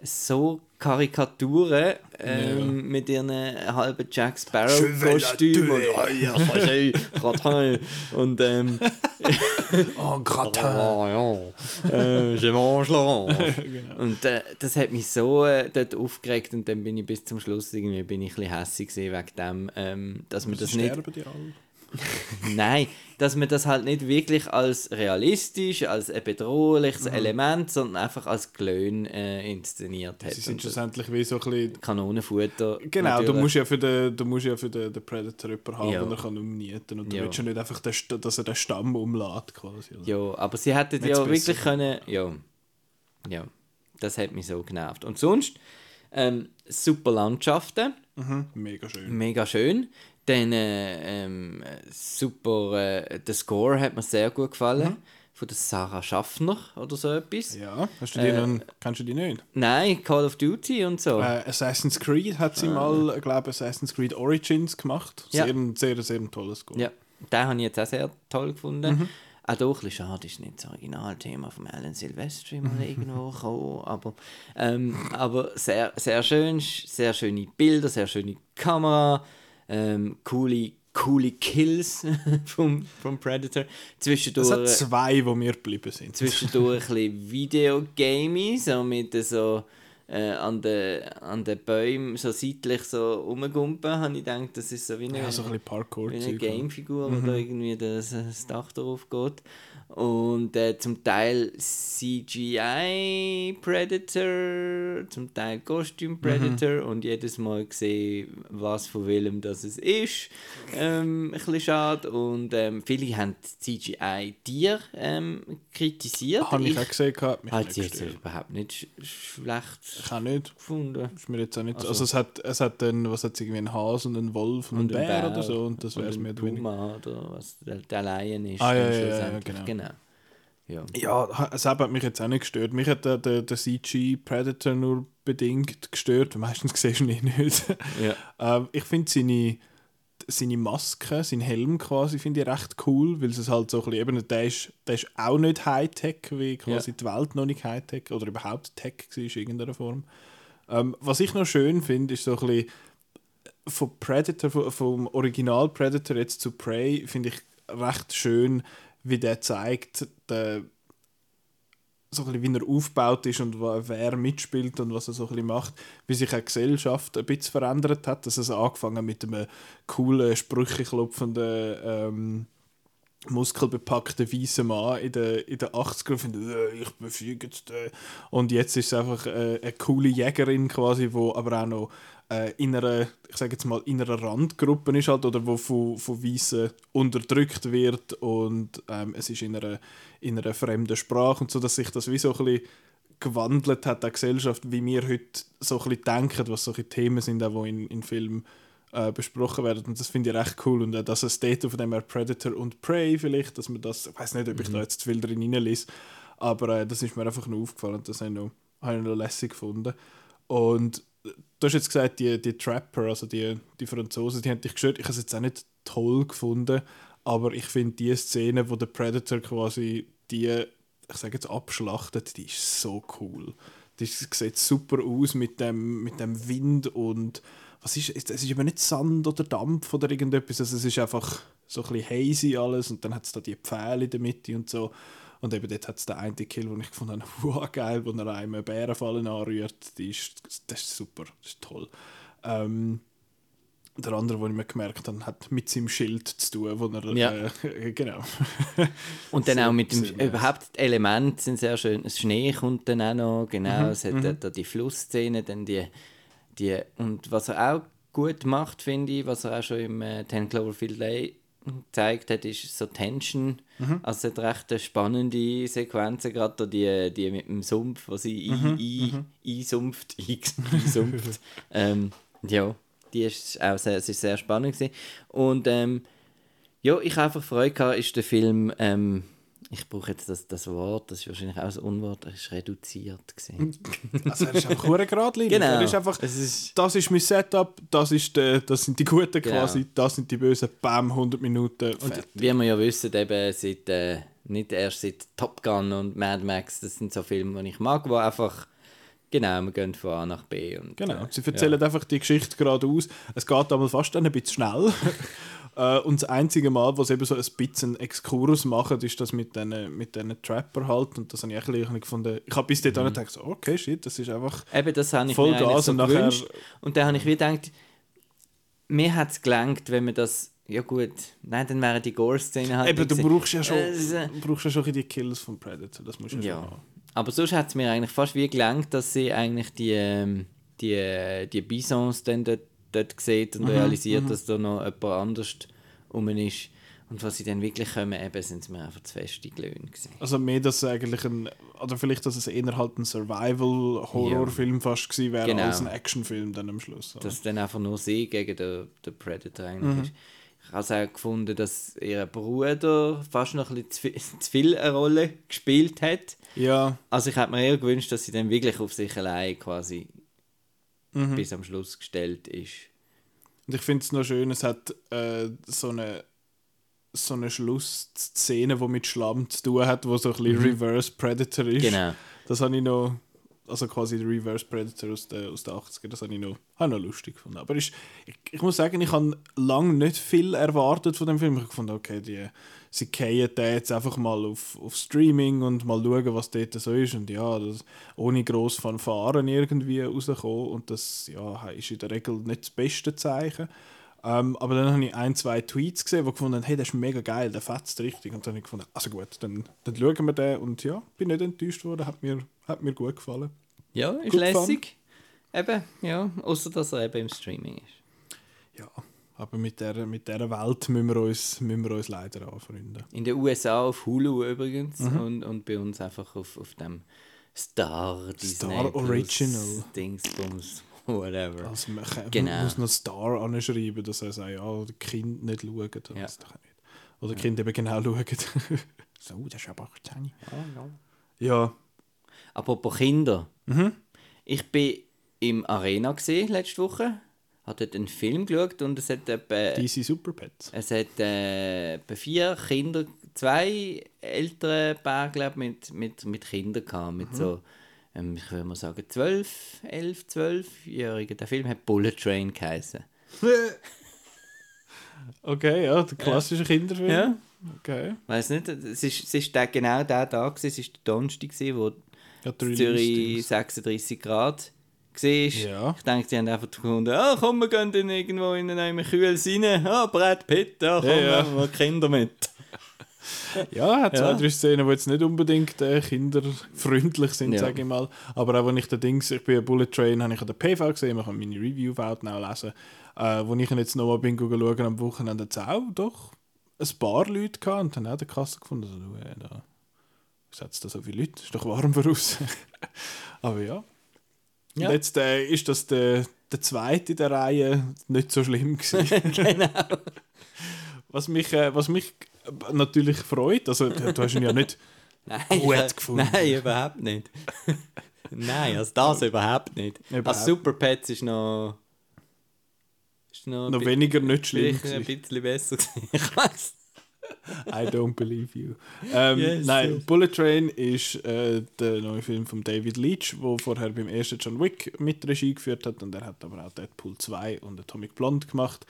so Karikaturen ähm, mit ihren halben Jack Sparrow-Kostümen. und ähm, oh, Gratin. Ah, ja. Äh, je mange l'orange. genau. Und äh, das hat mich so äh, dort aufgeregt und dann bin ich bis zum Schluss irgendwie bin ich ein bisschen gewesen wegen dem, ähm, dass man das nicht... sterben die alle. Nein, dass man das halt nicht wirklich als realistisch, als ein bedrohliches Element, sondern einfach als Glöhn äh, inszeniert hat. Sie sind Und schlussendlich wie so ein bisschen... Kanonenfutter. Genau, du musst ja für den, du musst ja für den, den Predator jemanden haben, Ja. den er kann umnieten Und du Ja. willst ja nicht einfach, den, dass er den Stamm umlädt quasi. oder? Ja, aber sie hätten ja besser wirklich können. Ja. ja, das hat mich so genervt. Und sonst ähm, super Landschaften, Mhm. Mega schön. mega schön. Dann äh, ähm, super, äh, der Score hat mir sehr gut gefallen. Von der Sarah Schaffner oder so etwas. Mhm. Ja, hast du die Äh, noch, kennst du die nicht? Nein, Call of Duty und so. Äh, Assassin's Creed hat sie mal, glaube Assassin's Creed Origins gemacht. Ah. Ja. Sehr, sehr, sehr tolles Score. Ja, den habe ich jetzt auch sehr toll gefunden. Mhm. Auch doch ein bisschen schade, ist nicht das Originalthema von Alan Silvestri mal irgendwo gekommen, aber, ähm, aber sehr, sehr schön, sehr schöne Bilder, sehr schöne Kamera, ähm, coole, coole Kills vom, vom Predator. Zwischendurch, Es hat zwei, die mir geblieben sind. zwischendurch ein bisschen Videogaming, so mit so äh, an den an den Bäumen so seitlich so rumgumpen, habe ich gedacht, das ist so wie eine, Ja, so ein bisschen parkour wie eine Gamefigur, wo da irgendwie das, das Dach drauf geht. Und äh, zum Teil CGI Predator, zum Teil Costume Predator und jedes Mal gesehen, was von welchem das es ist. Ähm, ein bisschen schade. Und ähm, viele haben CGI Tier ähm, kritisiert. Habe ich auch gesehen, gehabt, mich sie jetzt überhaupt nicht sch schlecht Ich auch nicht. gefunden. Ist mir jetzt auch nicht. Also, Also- es hat, es hat dann, was hat irgendwie einen Hase und einen Wolf und, einen ein Bär, oder so und das wäre es und mehr ein oder was der, der Lion ist. Ah, ja, ja, ja, schlussendlich. genau. Ja. Ja, es hat mich jetzt auch nicht gestört. Mich hat der, der, der CG Predator nur bedingt gestört. Meistens siehst du ihn nicht. Ja. ähm, ich finde seine, seine Maske, sein Helm quasi, finde ich recht cool, weil es halt so ein bisschen, eben, der ist, der ist auch nicht Hightech, wie quasi die Welt noch nicht Hightech oder überhaupt Tech war in irgendeiner Form. Ähm, was ich noch schön finde, ist so ein bisschen von Predator, vom Original Predator jetzt zu Prey, finde ich recht schön, wie der zeigt, der, so ein wie er aufgebaut ist und wer mitspielt und was er so ein macht, wie sich die Gesellschaft ein bisschen verändert hat. Dass es angefangen mit einem coolen, Sprüche klopfenden, ähm, muskelbepackten weißen Mann in den, in den 80ern und findet, äh, ich befüge jetzt den. Und jetzt ist es einfach äh, eine coole Jägerin quasi, wo aber auch noch äh, in einer, ich sage jetzt mal, in einer Randgruppe ist halt, oder wo von, von Weißen unterdrückt wird und ähm, es ist in einer, in einer fremden Sprache und so, dass sich das wie so ein bisschen gewandelt hat, die Gesellschaft, wie wir heute so ein bisschen denken, was solche Themen sind, auch die in, in Filmen äh, besprochen werden. Und das finde ich recht cool. Und äh, dass es dort von dem her Predator und Prey vielleicht, dass man das, ich weiß nicht, ob ich da jetzt zu viel drin reinlese, aber äh, das ist mir einfach nur aufgefallen und das habe ich noch, habe ich noch lässig gefunden. Und äh, du hast jetzt gesagt, die, die Trapper, also die, die Franzosen, die haben dich gestört. Ich habe es jetzt auch nicht toll gefunden, aber ich finde die Szene, wo der Predator quasi die, ich sage jetzt abschlachtet, die ist so cool. Die sieht super aus mit dem, mit dem Wind und was ist, es ist eben nicht Sand oder Dampf oder irgendetwas, also es ist einfach so ein bisschen hazy alles und dann hat es da die Pfähle in der Mitte und so. Und eben dort hat es den einen Kill, den ich gefunden habe, wow, geil, wo er einem Bärenfallen anrührt. Die ist, das ist super, das ist toll. Ähm, der andere, den ich mir gemerkt habe, hat mit seinem Schild zu tun, wo er, Ja. äh, genau. Und dann auch mit dem, nice. überhaupt die Elemente sind sehr schön. Das Schnee kommt dann auch noch, genau. Mhm, Es hat da die Flussszene, dann die, die, und was er auch gut macht, finde ich, was er auch schon im äh, 10 Cloverfield Lane gezeigt hat, ist so Tension. Mhm. Also es hat recht spannende Sequenzen, gerade die, die mit dem Sumpf, wo sie Mhm, ein, ein, einsumpft. einsumpft. ähm, ja, die ist auch sehr, es ist sehr spannend gewesen. Und ähm, ja, ich habe einfach Freude gehabt, ist der Film, ähm, ich brauche jetzt das, das Wort, das ist wahrscheinlich auch ein Unwort, er ist reduziert gewesen. Also er ist einfach hure geradlinig. Genau. Er ist einfach, ist- das ist mein Setup, das, ist der, das sind die Guten Genau. quasi, das sind die Bösen, bam, 100 Minuten, Und wie wir ja wissen, eben seit, äh, nicht erst seit Top Gun und Mad Max, das sind so Filme, die ich mag, wo einfach, genau, wir gehen von A nach B. Und, Genau, äh, sie erzählen einfach die Geschichte geradeaus. Es geht aber fast ein bisschen schnell. Äh, und das einzige Mal, sie eben so ein bisschen Exkurs machen, ist das mit diesen mit diesen Trapper halt. Und das habe ich auch ein bisschen gefunden. Ich habe bis dahin Mhm. gedacht, so, okay, shit, das ist einfach Eben, das habe ich voll eigentlich Gas so und nachher. Und dann habe ich wieder gedacht, mir hat es gelangt, wenn man das, ja gut, nein, dann wären die Gore-Szenen halt Eben, du brauchst ja schon, Äh, es, äh, brauchst ja schon die Kills von Predator. Das musst du ja, haben. Aber sonst hat es mir eigentlich fast wie gelangt, dass sie eigentlich die, ähm, die, äh, die Bisons dann dort, dort sieht Mhm, und realisiert, dass da noch jemand anders rum ist. Und was sie dann wirklich kommen, eben, sind mir einfach zu feste Löhne. Also mehr, dass es eigentlich ein, oder vielleicht, dass es eher halt ein Survival-Horrorfilm fast gewesen wäre, Genau. als ein Actionfilm dann am Schluss. oder? Dass dann einfach nur sie gegen den, den Predator eigentlich Mhm. ist. Ich habe es auch gefunden, dass ihr Bruder fast noch ein bisschen zu viel eine Rolle gespielt hat. Ja, Also ich hätte mir eher gewünscht, dass sie dann wirklich auf sich allein quasi Mhm. bis am Schluss gestellt ist. Und ich finde es noch schön, es hat äh, so eine so eine Schlussszene, die mit Schlamm zu tun hat, wo so ein bisschen Reverse Predator ist. Mhm. Genau. Das habe ich noch, also quasi der Reverse Predator aus den, aus den 80ern, das habe ich noch, habe ich noch lustig gefunden. Aber ist, ich, ich muss sagen, ich habe lange nicht viel erwartet von dem Film. Ich habe gefunden, okay, die, sie fallen den jetzt einfach mal auf, auf Streaming und mal schauen, was dort so ist. Und ja, das, ohne gross Fanfaren irgendwie rauskommen. Und das ja, ist in der Regel nicht das beste Zeichen. Ähm, aber dann habe ich ein, zwei Tweets gesehen, die gefunden haben, hey, das ist mega geil, der fetzt richtig. Und dann habe ich gefunden, also gut, dann, dann schauen wir den. Und ja, bin nicht enttäuscht worden, hat mir, hat mir gut gefallen. Ja, ist Gut lässig. Eben, ja. Außer dass er eben im Streaming ist. Ja, aber mit dieser mit der Welt müssen wir, uns, müssen wir uns leider anfreunden. In den USA auf Hulu übrigens Mhm. und, und bei uns einfach auf, auf dem Star Disney Star Original. Dingsbums, whatever. Also man, kann, Genau. man muss noch Star anschreiben, dass er sagt, ja, die Kinder nicht schauen. Das Ja. doch nicht. Oder die Kinder eben genau schauen. so, das ist aber 18. Ja. Apropos Kinder. Mhm. Ich bin im Arena gesehen letzte Woche. Habe dort einen Film geschaut und es hat etwa, DC Super Pets. es hat, äh, vier Kinder, zwei ältere Paar, glaub, mit, mit, mit Kindern gehabt, mit so, ähm, ich würde mal sagen, 12, 11, 12-Jährigen. Der Film hat Bullet Train geheißen. Okay, ja, der klassische Kinderfilm. Ja. Okay. Weiß nicht, es ist, es ist der, genau der Tag, es war der Donnerstag, wo Ja, Zürich Release-Dings. 36 Grad war. Ja. Ich denke, sie haben einfach gefunden, ah, komm, wir gehen dann irgendwo in einem Kühl rein. Ah, Brad Pitt, ah, komm, Ja, ja. wir Kinder mit. Ja, hat zwei, Ja. drei Szenen, die jetzt nicht unbedingt äh, kinderfreundlich sind, Ja. sage ich mal. Aber auch wenn ich den Dings, ich bin ein Bullet Train, habe ich an der PV gesehen, man kann meine Review auch lesen. Äh, wo ich ihn jetzt nochmal bin schauen am Wochenende, hat es auch doch ein paar Leute gehabt und dann auch der Kasse gefunden, also, äh, da setzt da so viele Leute, ist doch warm voraus. Aber ja. Ja. Und jetzt äh, ist das der, der zweite in der Reihe nicht so schlimm gewesen. genau. Was mich, äh, was mich natürlich freut, also du hast ihn ja nicht Nein, Gut gefunden. Nein, überhaupt nicht. Nein, also das überhaupt nicht. Überhaupt Also Super Pets ist noch... Ist noch, noch weniger nicht schlimm ein bisschen besser gewesen. Ich weiß. I don't believe you. Ähm, Yes, nein, yes. Bullet Train ist äh, der neue Film von David Leitch, der vorher beim ersten John Wick mit Regie geführt hat und er hat aber auch Deadpool 2 und Atomic Blonde gemacht.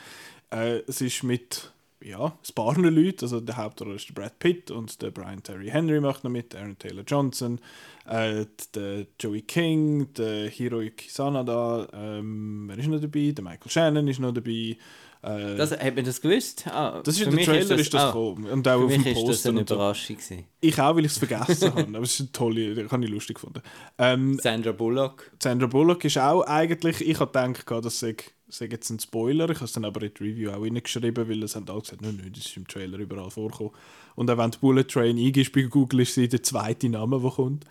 Äh, es ist mit ja, ein paar Leuten, also der Hauptrolle ist der Brad Pitt und der Brian Terry Henry macht noch mit, Aaron Taylor Johnson, äh, der Joey King, der Hiroyuki Sanada, ähm, wer ist noch dabei? Der Michael Shannon ist noch dabei. Äh, Das, hat man das gewusst? Ah, das ist in der mich Trailer ist das, ah, gekommen. Und auch Für auf dem ist das Poster. eine so. Überraschung. gewesen. Ich auch, weil ich es vergessen habe. Aber es ist eine tolle, das habe ich lustig gefunden. Ähm, Sandra Bullock. Sandra Bullock ist auch eigentlich, ich habe gedacht, das sei, sei jetzt ein Spoiler. Ich habe es dann aber in die Review auch reingeschrieben, weil es haben alle gesagt, nein, nein, das ist im Trailer überall vorgekommen. Und auch wenn du Bullet Train eingibst bei Google, ist sie der zweite Name, der kommt.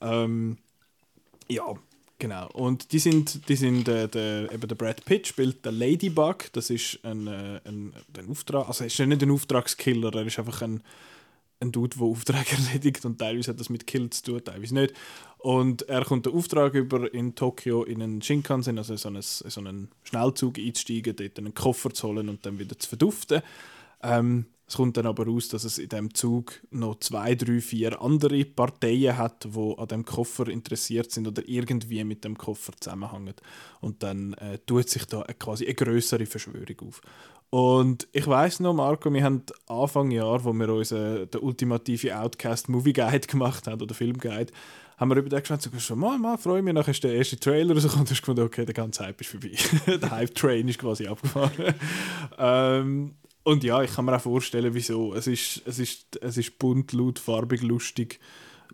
Ähm, ja, genau. Und die sind, die sind äh, der, eben der Brad Pitt spielt der Ladybug. Das ist ein, äh, ein, ein Auftrag, also er ist nicht ein Auftragskiller, er ist einfach ein, ein Dude, der Aufträge erledigt und teilweise hat das mit Kill zu tun, teilweise nicht. Und er kommt den Auftrag über in Tokio in einen Shinkansen, also so einen, so einen Schnellzug einzusteigen, dort einen Koffer zu holen und dann wieder zu verduften. Ähm, es kommt dann aber raus, dass es in dem Zug noch zwei, drei, vier andere Parteien hat, die an dem Koffer interessiert sind oder irgendwie mit dem Koffer zusammenhängen. Und dann äh, tut sich da quasi eine größere Verschwörung auf. Und ich weiß noch, Marco, wir haben Anfang Jahr, wo wir unseren den ultimative Outcast Movie Guide gemacht haben oder Film Guide, haben wir über den geschwätzt und gesagt, mal, mal, freue mich, nachher ist der erste Trailer und du hast gefunden, okay, der ganze Hype ist vorbei. der Hype-Train ist quasi abgefahren. ähm, und ja, ich kann mir auch vorstellen, wieso. Es ist, es ist, es ist bunt, laut, farbig, lustig.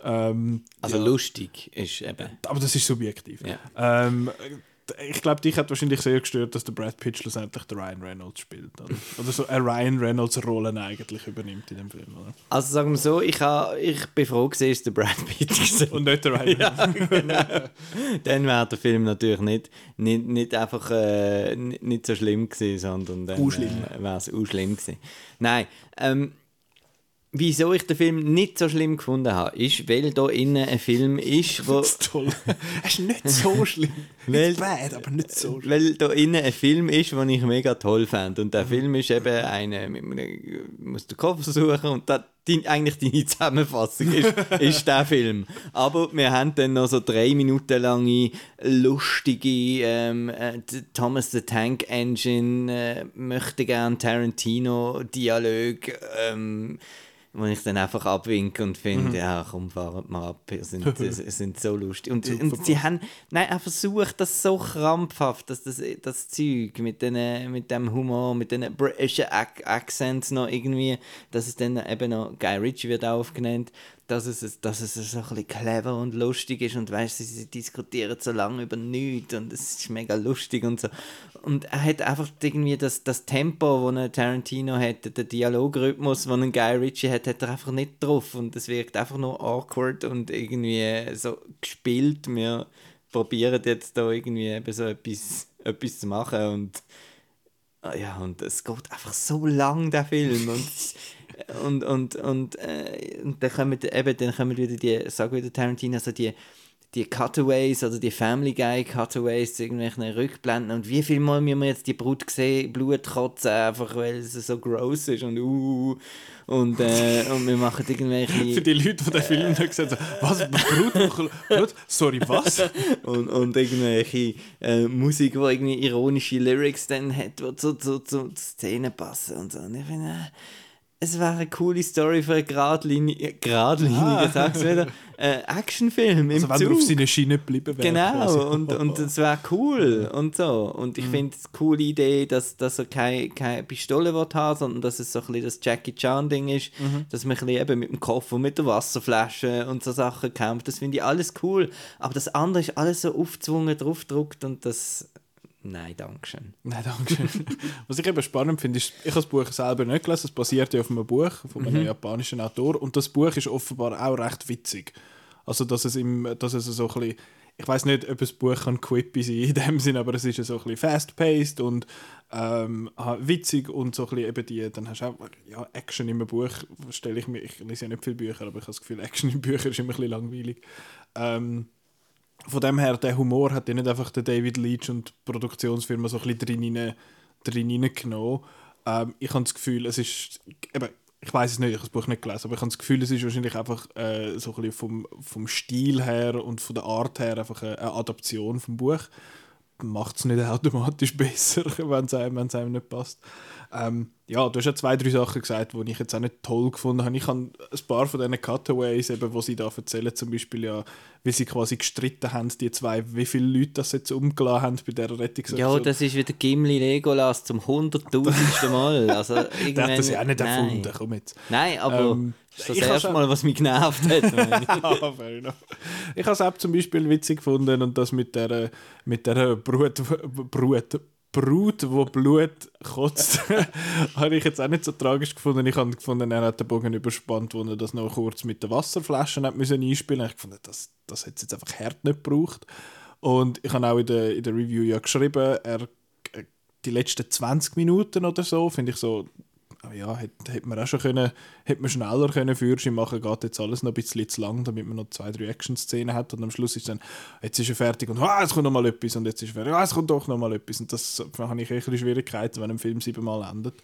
Ähm, Also ja. lustig ist eben. Aber das ist subjektiv. Ja. Ähm, ich glaube, dich hat wahrscheinlich sehr gestört, dass der Brad Pitt schlussendlich der Ryan Reynolds spielt. Oder, oder so eine Ryan Reynolds-Rolle eigentlich übernimmt in dem Film. Oder? Also sagen wir so, ich, ha, ich bin froh gewesen, dass der Brad Pitt war. Und nicht der Ryan ja, Reynolds. genau. Dann wäre der Film natürlich nicht, nicht, nicht einfach äh, nicht, so schlimm gewesen, sondern dann äh, wäre es auch schlimm gewesen. Nein, ähm, wieso ich den Film nicht so schlimm gefunden habe, ist, weil da innen ein Film ist, wo... Das ist toll. Es ist nicht so schlimm. Weil- bad, aber nicht so schlimm. Weil da innen ein Film ist, den ich mega toll fand. Und der Film ist eben eine, mit einem, musst den Koffer suchen und da, die, eigentlich deine Zusammenfassung ist, ist der Film. Aber wir haben dann noch so drei Minuten lange lustige ähm, äh, Thomas the Tank Engine, äh, möchte gern Tarantino Dialog, ähm, wo ich dann einfach abwinke und finde, ja komm, fahrt mal ab, ihr sind, sind so lustig. Und, und sie haben, nein, er versucht das so krampfhaft, dass das, das Zeug mit, den, mit dem Humor, mit den britischen Ac Accents noch irgendwie, dass es dann eben noch, Guy Ritchie wird auch aufgenannt, dass es, dass es so ein bisschen clever und lustig ist und weißt sie, sie diskutieren so lange über nichts und es ist mega lustig und so. Und er hat einfach irgendwie das, das Tempo, das ein Tarantino hat, den Dialogrhythmus, den ein Guy Ritchie hat, hat er einfach nicht drauf und es wirkt einfach nur awkward und irgendwie so gespielt. Wir probieren jetzt da irgendwie eben so etwas, etwas zu machen und ja, und es geht einfach so lang, der Film. Und, und, und, und, äh, und dann kommen eben, dann kommen wieder die, sag wieder Tarantino, also die, die Cutaways oder die Family Guy Cutaways irgendwelchen Rückblenden. Und wie viel Mal müssen wir jetzt die Brut sehen, Blut kotzen, einfach weil es so gross ist und uh, und, äh, und wir machen Für irgendwelche die Leute, die den Film nicht gesehen haben, was? Blut? Blut? Sorry, was? und, und irgendwelche äh, Musik, die irgendwie ironische Lyrics dann hat, die zu, zu, zu, zu Szenen passen und so. Und ich finde, äh, es wäre eine coole Story für einen geradlinigen, geradlinigen Ah. sag's wieder, äh, Actionfilm im Also wenn Zug. er auf seine Schiene geblieben wäre. Genau, quasi. und, und das wäre cool und so. Und ich finde es eine coole Idee, dass, dass er keine, keine Pistole haben sondern dass es so ein bisschen das Jackie Chan-Ding ist, dass man ein bisschen eben mit dem Koffer, mit der Wasserflasche und so Sachen kämpft. Das finde ich alles cool. Aber das andere ist alles so aufgezwungen, draufgedruckt und das. Nein, danke schön. Nein, danke schön. Was ich eben spannend finde, ist, ich habe das Buch selber nicht gelesen, es basiert ja auf einem Buch von einem japanischen Autor und das Buch ist offenbar auch recht witzig. Also, dass es, im, dass es so ein bisschen, ich weiß nicht, ob ein Buch kann quippy sein in dem Sinn, aber es ist so ein bisschen fast-paced und ähm, witzig und so ein bisschen eben die, dann hast du auch, ja, Action im Buch, stelle ich mir, ich lese ja nicht viele Bücher, aber ich habe das Gefühl, Action in Büchern ist immer ein bisschen langweilig. Ähm, von dem her, der Humor hat ja nicht einfach der David Leach und die Produktionsfirma so ein bisschen drin, rein- drin reingenommen. Ähm, ich habe das Gefühl, es ist, eben, ich weiß es nicht, ich habe das Buch nicht gelesen, aber ich habe das Gefühl, es ist wahrscheinlich einfach äh, so ein bisschen vom, vom Stil her und von der Art her einfach eine, eine Adaption vom Buch. Macht es nicht automatisch besser, wenn es einem, einem nicht passt. Ähm, ja, du hast ja zwei, drei Sachen gesagt, die ich jetzt auch nicht toll gefunden habe. Ich habe ein paar von diesen Cutaways, eben, wo sie da erzählen, zum Beispiel ja, wie sie quasi gestritten haben, die zwei, wie viele Leute das jetzt umgelassen haben bei dieser Rettung. Ja, das ist wieder Gimli Legolas zum hunderttausendsten Mal. Also, Der hat das ja auch nicht nein. erfunden, komm jetzt. Nein, aber Ähm, das ist das ich erste Mal, was mich genervt hat. meine ich. Fair enough. Ich habe es auch zum Beispiel witzig gefunden und das mit der, mit der Brut, Brut, Brut, wo Blut kotzt, habe ich jetzt auch nicht so tragisch gefunden. Ich habe gefunden, er hat den Bogen überspannt, wo er das noch kurz mit den Wasserflaschen hat müssen einspielen. Ich fand, das, das hat es jetzt einfach hart nicht gebraucht. Und ich habe auch in der, in der Review ja geschrieben, er, äh, die letzten 20 Minuten oder so, finde ich so, ja, hätte, hätte man auch schon können, hätte man schneller können Führerschein machen, geht jetzt alles noch ein bisschen zu lang, damit man noch zwei, drei Action-Szenen hat und am Schluss ist dann, jetzt ist er fertig und ah, jetzt kommt noch mal etwas und jetzt ist er fertig, ah, jetzt kommt doch noch mal etwas und das da habe ich echt Schwierigkeiten, wenn ein Film siebenmal endet.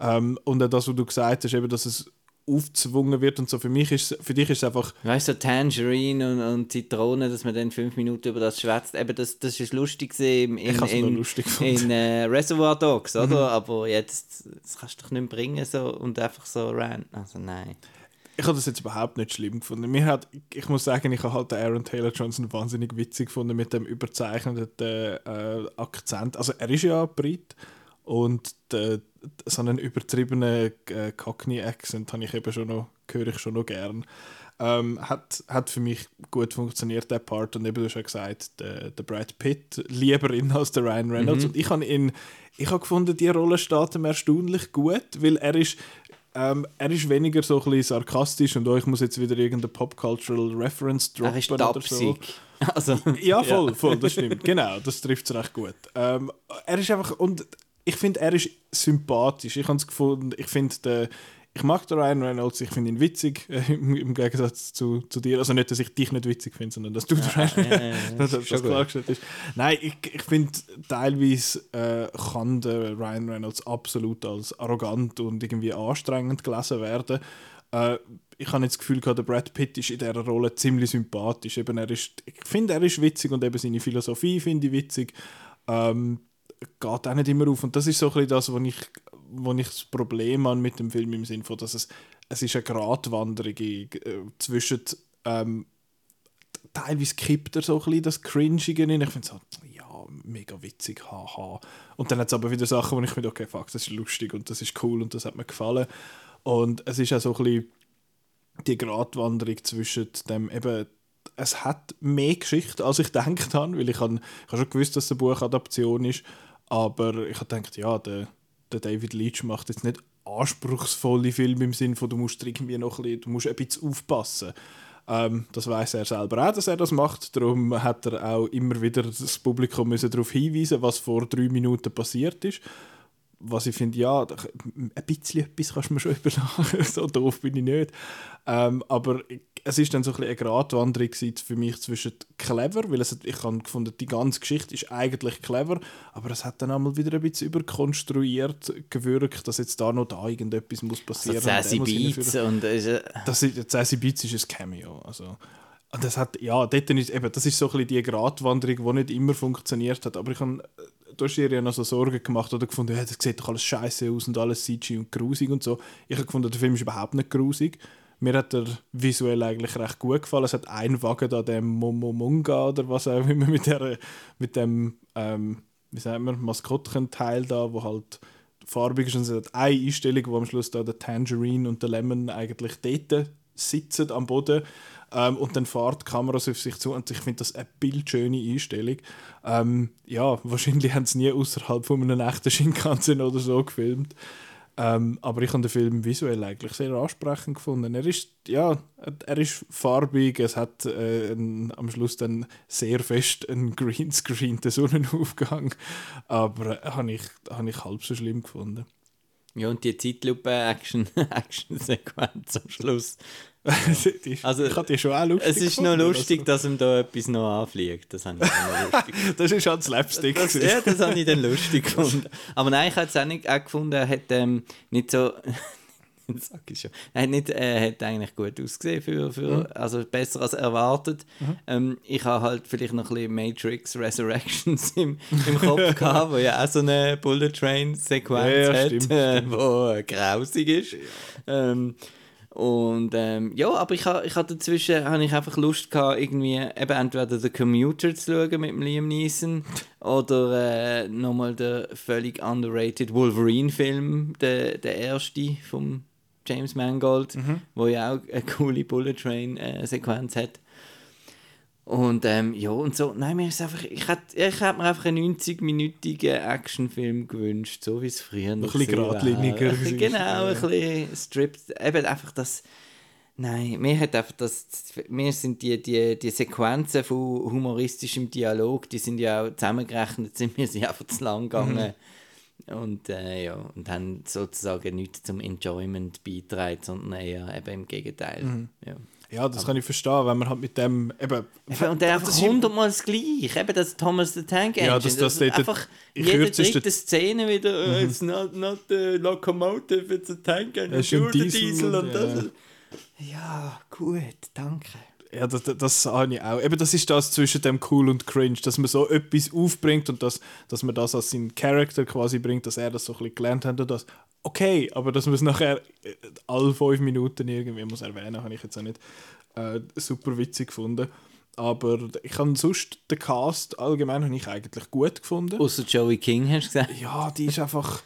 Ähm, und auch das, was du gesagt hast, eben, dass es aufgezwungen wird und so, für mich ist für dich ist es einfach, Weißt du, so Tangerine und, und Zitrone, dass man dann fünf Minuten über das schwätzt. Eben, das, das ist lustig in, in, in, lustig. Mhm. in äh, Reservoir Dogs, oder? Aber jetzt, das kannst du doch nicht bringen so, und einfach so ran. Also nein. ich habe das jetzt überhaupt nicht schlimm gefunden. Mir hat, ich muss sagen, ich habe halt den Aaron Taylor Johnson wahnsinnig witzig gefunden mit dem überzeichneten äh, Akzent. Also er ist ja Brit und der, so einen übertriebenen äh, Cockney-Accent habe ich eben schon noch, höre ich schon noch gern. Ähm, hat, hat für mich gut funktioniert, der Part. Und eben, du hast ja gesagt, der, der Brad Pitt lieber in als der Ryan Reynolds. Und ich habe ihn, ich habe gefunden, die Rolle steht ihm erstaunlich gut, weil er ist, ähm, er ist weniger so ein bisschen sarkastisch und oh, ich muss jetzt wieder irgendeine Pop-Cultural Reference droppen Er ist oder so. Also, Ja, voll, voll, das stimmt. Genau, das trifft es recht gut. Ähm, er ist einfach, und ich finde, er ist sympathisch. Ich habe es gefunden, ich finde, der- ich mag den Ryan Reynolds, ich finde ihn witzig, äh, im, im Gegensatz zu, zu dir. Also nicht, dass ich dich nicht witzig finde, sondern dass du den Ryan ja, ja, ja, dass das klargestellt ist. Nein, ich, ich finde, teilweise äh, kann der Ryan Reynolds absolut als arrogant und irgendwie anstrengend gelesen werden. Äh, ich habe jetzt das Gefühl, gehabt, der Brad Pitt ist in dieser Rolle ziemlich sympathisch. Eben, er ist, ich finde, er ist witzig und eben seine Philosophie finde ich witzig. Ähm, geht auch nicht immer auf. Und das ist so ein bisschen das, wo ich, wo ich das Problem habe mit dem Film im Sinne von, dass es, es ist eine Gratwanderung äh, zwischen ähm, teilweise kippt er so ein bisschen das Cringige in. Ich finde so, ja, mega witzig, haha. Und dann hat es aber wieder Sachen, wo ich finde, okay, fuck, das ist lustig und das ist cool und das hat mir gefallen. Und es ist auch so ein bisschen die Gratwanderung zwischen dem eben, es hat mehr Geschichte, als ich gedacht habe, weil ich habe ich habe schon gewusst, dass es eine Buchadaption ist, aber ich habe gedacht, ja, der, der David Leitch macht jetzt nicht anspruchsvolle Filme im Sinne von, du musst irgendwie noch ein bisschen, du musst ein bisschen aufpassen. Ähm, das weiß er selber auch, dass er das macht. Darum hat er auch immer wieder das Publikum müssen darauf hinweisen, was vor drei Minuten passiert ist. Was ich finde, ja, ein bisschen etwas kannst du mir schon überlachen. so doof bin ich nicht. Ähm, aber es ist dann so ein bisschen eine Gratwanderung für mich zwischen clever, weil es, hat- ich habe gefunden, die ganze Geschichte ist eigentlich clever, aber es hat dann einmal wieder ein bisschen überkonstruiert gewirkt, dass jetzt da noch da irgendetwas muss passieren und Sassy Beats und äh, Das ist, Sassy Beats ist ein Cameo. Also, und das hat, ja, dort ist, eben, das ist so ein bisschen die Gratwanderung, die nicht immer funktioniert hat. Aber ich habe, du hast dir ja noch so Sorgen gemacht oder gefunden, ja, das sieht doch alles scheiße aus und alles CG und grusig und so. Ich habe gefunden, der Film ist überhaupt nicht grusig. Mir hat er visuell eigentlich recht gut gefallen. Es hat einen Wagen da, dem Momomunga oder was auch immer, mit, der, mit dem, ähm, wie sagt man, Maskottchenteil da, wo halt farbig ist. Und es hat eine Einstellung, wo am Schluss da der Tangerine und der Lemon eigentlich dort sitzen am Boden ähm, und dann fährt die Kamera so auf sich zu und ich finde das eine bildschöne Einstellung. Ähm, ja, wahrscheinlich haben sie nie außerhalb von einem echten Shinkansen oder so gefilmt. Ähm, aber ich habe den Film visuell eigentlich sehr ansprechend gefunden. Er ist, ja, er ist farbig, es hat äh, ein, am Schluss dann sehr fest einen Greenscreen, den Sonnenaufgang, aber äh, habe ich, habe ich halb so schlimm gefunden. ja, und die Zeitlupe-Action-Sequenz am Schluss. Die Also, ich die schon auch lustig Es ist noch gefunden, lustig, dass ihm da etwas noch anfliegt. Das habe ich dann noch lustig das ist halt Slapstick. das, gewesen. ja, das habe ich dann lustig gefunden. Aber nein, ich habe es auch nicht auch gefunden, er hat ähm, nicht so sag ich schon. Er hat, nicht, äh, hat eigentlich gut ausgesehen, für, für, mhm. also besser als erwartet. Mhm. Ähm, ich habe halt vielleicht noch ein bisschen Matrix Resurrections im, im Kopf gehabt, wo ja auch so eine Bullet Train Sequenz ja, ja, hat, stimmt, äh, wo äh, grausig ist. Ja. Ähm, und ähm, ja, aber ich habe ich ha dazwischen hab ich einfach Lust gehabt, irgendwie eben entweder The Commuter zu schauen mit Liam Neeson oder äh, nochmal den völlig underrated Wolverine-Film, der, der erste vom James Mangold, mhm. wo ja auch eine coole Bullet Train-Sequenz äh, hat. Und ähm, ja, und so, nein, mir ist einfach, ich hätte ich hätt mir einfach einen 90-minütigen Actionfilm gewünscht, so wie es früher noch Ein bisschen geradliniger. genau, ein bisschen stripped, eben einfach das, nein, mir hat einfach das, mir sind die, die, die Sequenzen von humoristischem Dialog, die sind ja auch zusammengerechnet, sind mir sie einfach zu lang gegangen. Mhm. Und, äh, ja, und haben sozusagen nichts zum Enjoyment beitragen, sondern eher eben im Gegenteil. Mhm. Ja. Ja, das kann ich verstehen, wenn man halt mit dem eben... und der einfach hundertmal das Gleiche, eben das Thomas the Tank Engine, ja, das, das, das einfach jede dritte Szene wieder, uh, it's not, not the locomotive, it's a tank engine, it's Diesel, Diesel und, und das. Ja, gut, danke ja, das, das habe ich auch. Eben, das ist das zwischen dem Cool und Cringe, dass man so etwas aufbringt und das, dass man das als seinen Charakter quasi bringt, dass er das so ein bisschen gelernt hat und das okay, aber dass man es nachher äh, alle fünf Minuten irgendwie muss erwähnen, habe ich jetzt auch nicht äh, super witzig gefunden. Aber ich habe sonst den Cast allgemein habe ich eigentlich gut gefunden. Außer Joey King, hast du gesagt? Ja, die ist einfach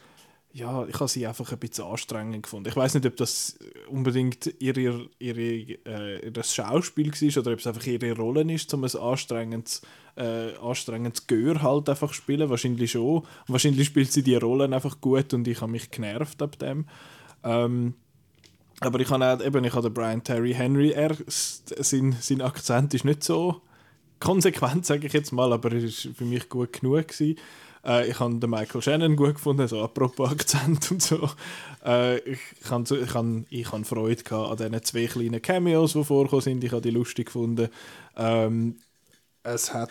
ja, ich habe sie einfach ein bisschen anstrengend gefunden. Ich weiß nicht, ob das unbedingt ihre, ihre, äh, ihr Schauspiel war oder ob es einfach ihre Rolle ist, um ein anstrengendes, äh, anstrengendes Gehör halt einfach spielen. Wahrscheinlich schon. Wahrscheinlich spielt sie die Rollen einfach gut und ich habe mich genervt ab dem. Ähm, aber ich habe auch, eben, ich habe Brian Terry Henry, er, sein, sein Akzent ist nicht so konsequent, sage ich jetzt mal, aber er war für mich gut genug gewesen. Äh, ich habe den Michael Shannon gut gefunden, so apropos Akzent und so. Äh, ich habe ich han, ich Freude an diesen zwei kleinen Cameos, die vorgekommen sind. Ich habe die lustig gefunden. Ähm, es hat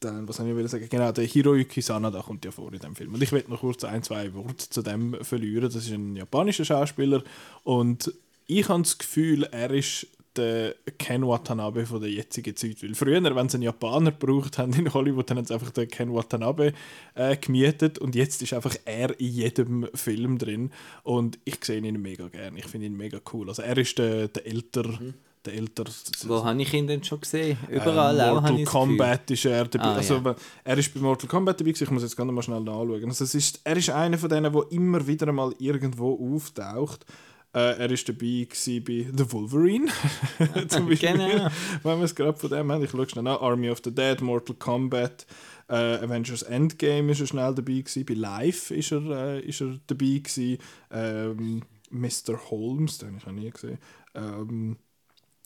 dann, was ich sagen, genau, der Hiroyuki Sanada kommt ja vor in dem Film. Und ich werde noch kurz ein, zwei Worte zu dem verlieren. Das ist ein japanischer Schauspieler und ich habe das Gefühl, er ist der Ken Watanabe von der jetzigen Zeit. Weil früher, wenn sie einen Japaner gebraucht haben in Hollywood, dann haben sie einfach den Ken Watanabe äh, gemietet und jetzt ist einfach er in jedem Film drin und ich sehe ihn mega gern. Ich finde ihn mega cool. Also er ist der, der älter mhm. Der älter, Wo habe ich ihn denn schon gesehen? Überall ähm, Mortal Kombat ist er dabei. Ah, also, ja. Er ist bei Mortal Kombat dabei, ich muss jetzt gerne mal schnell nachschauen. Also, es ist, er ist einer von denen, der immer wieder mal irgendwo auftaucht. Äh, er war dabei bei The Wolverine. Zum Beispiel. Genau. Wenn wir es gerade von dem haben. Ich schaue schnell nach. Army of the Dead, Mortal Kombat, äh, Avengers Endgame ist er schnell dabei gewesen. Bei Life ist er, äh, ist er dabei gewesen. Ähm, Mr. Holmes, den habe ich noch nie gesehen. Ähm,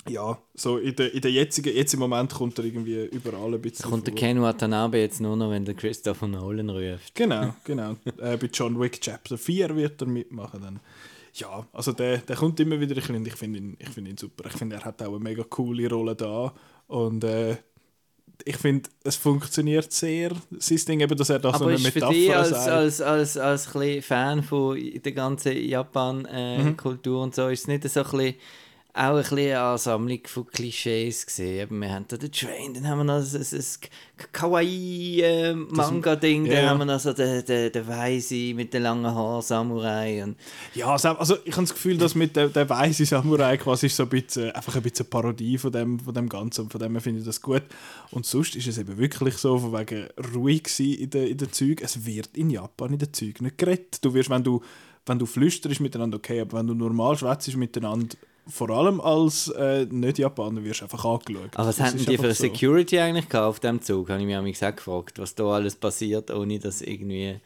ja, so in der, in der jetzigen, jetzt im Moment kommt er irgendwie überall ein bisschen Kommt der Ken Watanabe jetzt nur noch, wenn der Christopher Nolan ruft. Genau, genau. äh, bei John Wick Chapter 4 wird er mitmachen dann ja, also der, der kommt immer wieder. Ich finde find ihn, find ihn super. Ich finde, er hat auch eine mega coole Rolle da. Und äh, ich finde, es funktioniert sehr, sein Ding, eben, dass er da Aber so eine ist Metapher für dich als, als, als, als, als Fan von der ganzen Japan-Kultur äh, mhm. und so, ist es nicht so ein bisschen auch ein bisschen eine Sammlung von Klischees gesehen. Wir haben da den Train, dann haben wir noch das, das Kawaii-Manga-Ding, äh, dann haben wir noch so den, den, den Weise mit den langen Haaren, Samurai. Und ja, also ich habe das Gefühl, dass mit der, der Weise Samurai quasi so ein bisschen, einfach ein bisschen Parodie von dem, von dem Ganzen und von dem finde ich das gut. Und sonst ist es eben wirklich so, von wegen ruhig in den, in den Zügen. Es wird in Japan in den Zügen nicht geredet. Du wirst, wenn du, wenn du flüsterst miteinander, okay, aber wenn du normal schwätzt miteinander, vor allem als äh, Nicht-Japaner wirst du einfach angeschaut. Aber was hatten die für eine Security so. eigentlich auf dem Zug? Habe ich mich auch gefragt, was da alles passiert, ohne dass irgendwie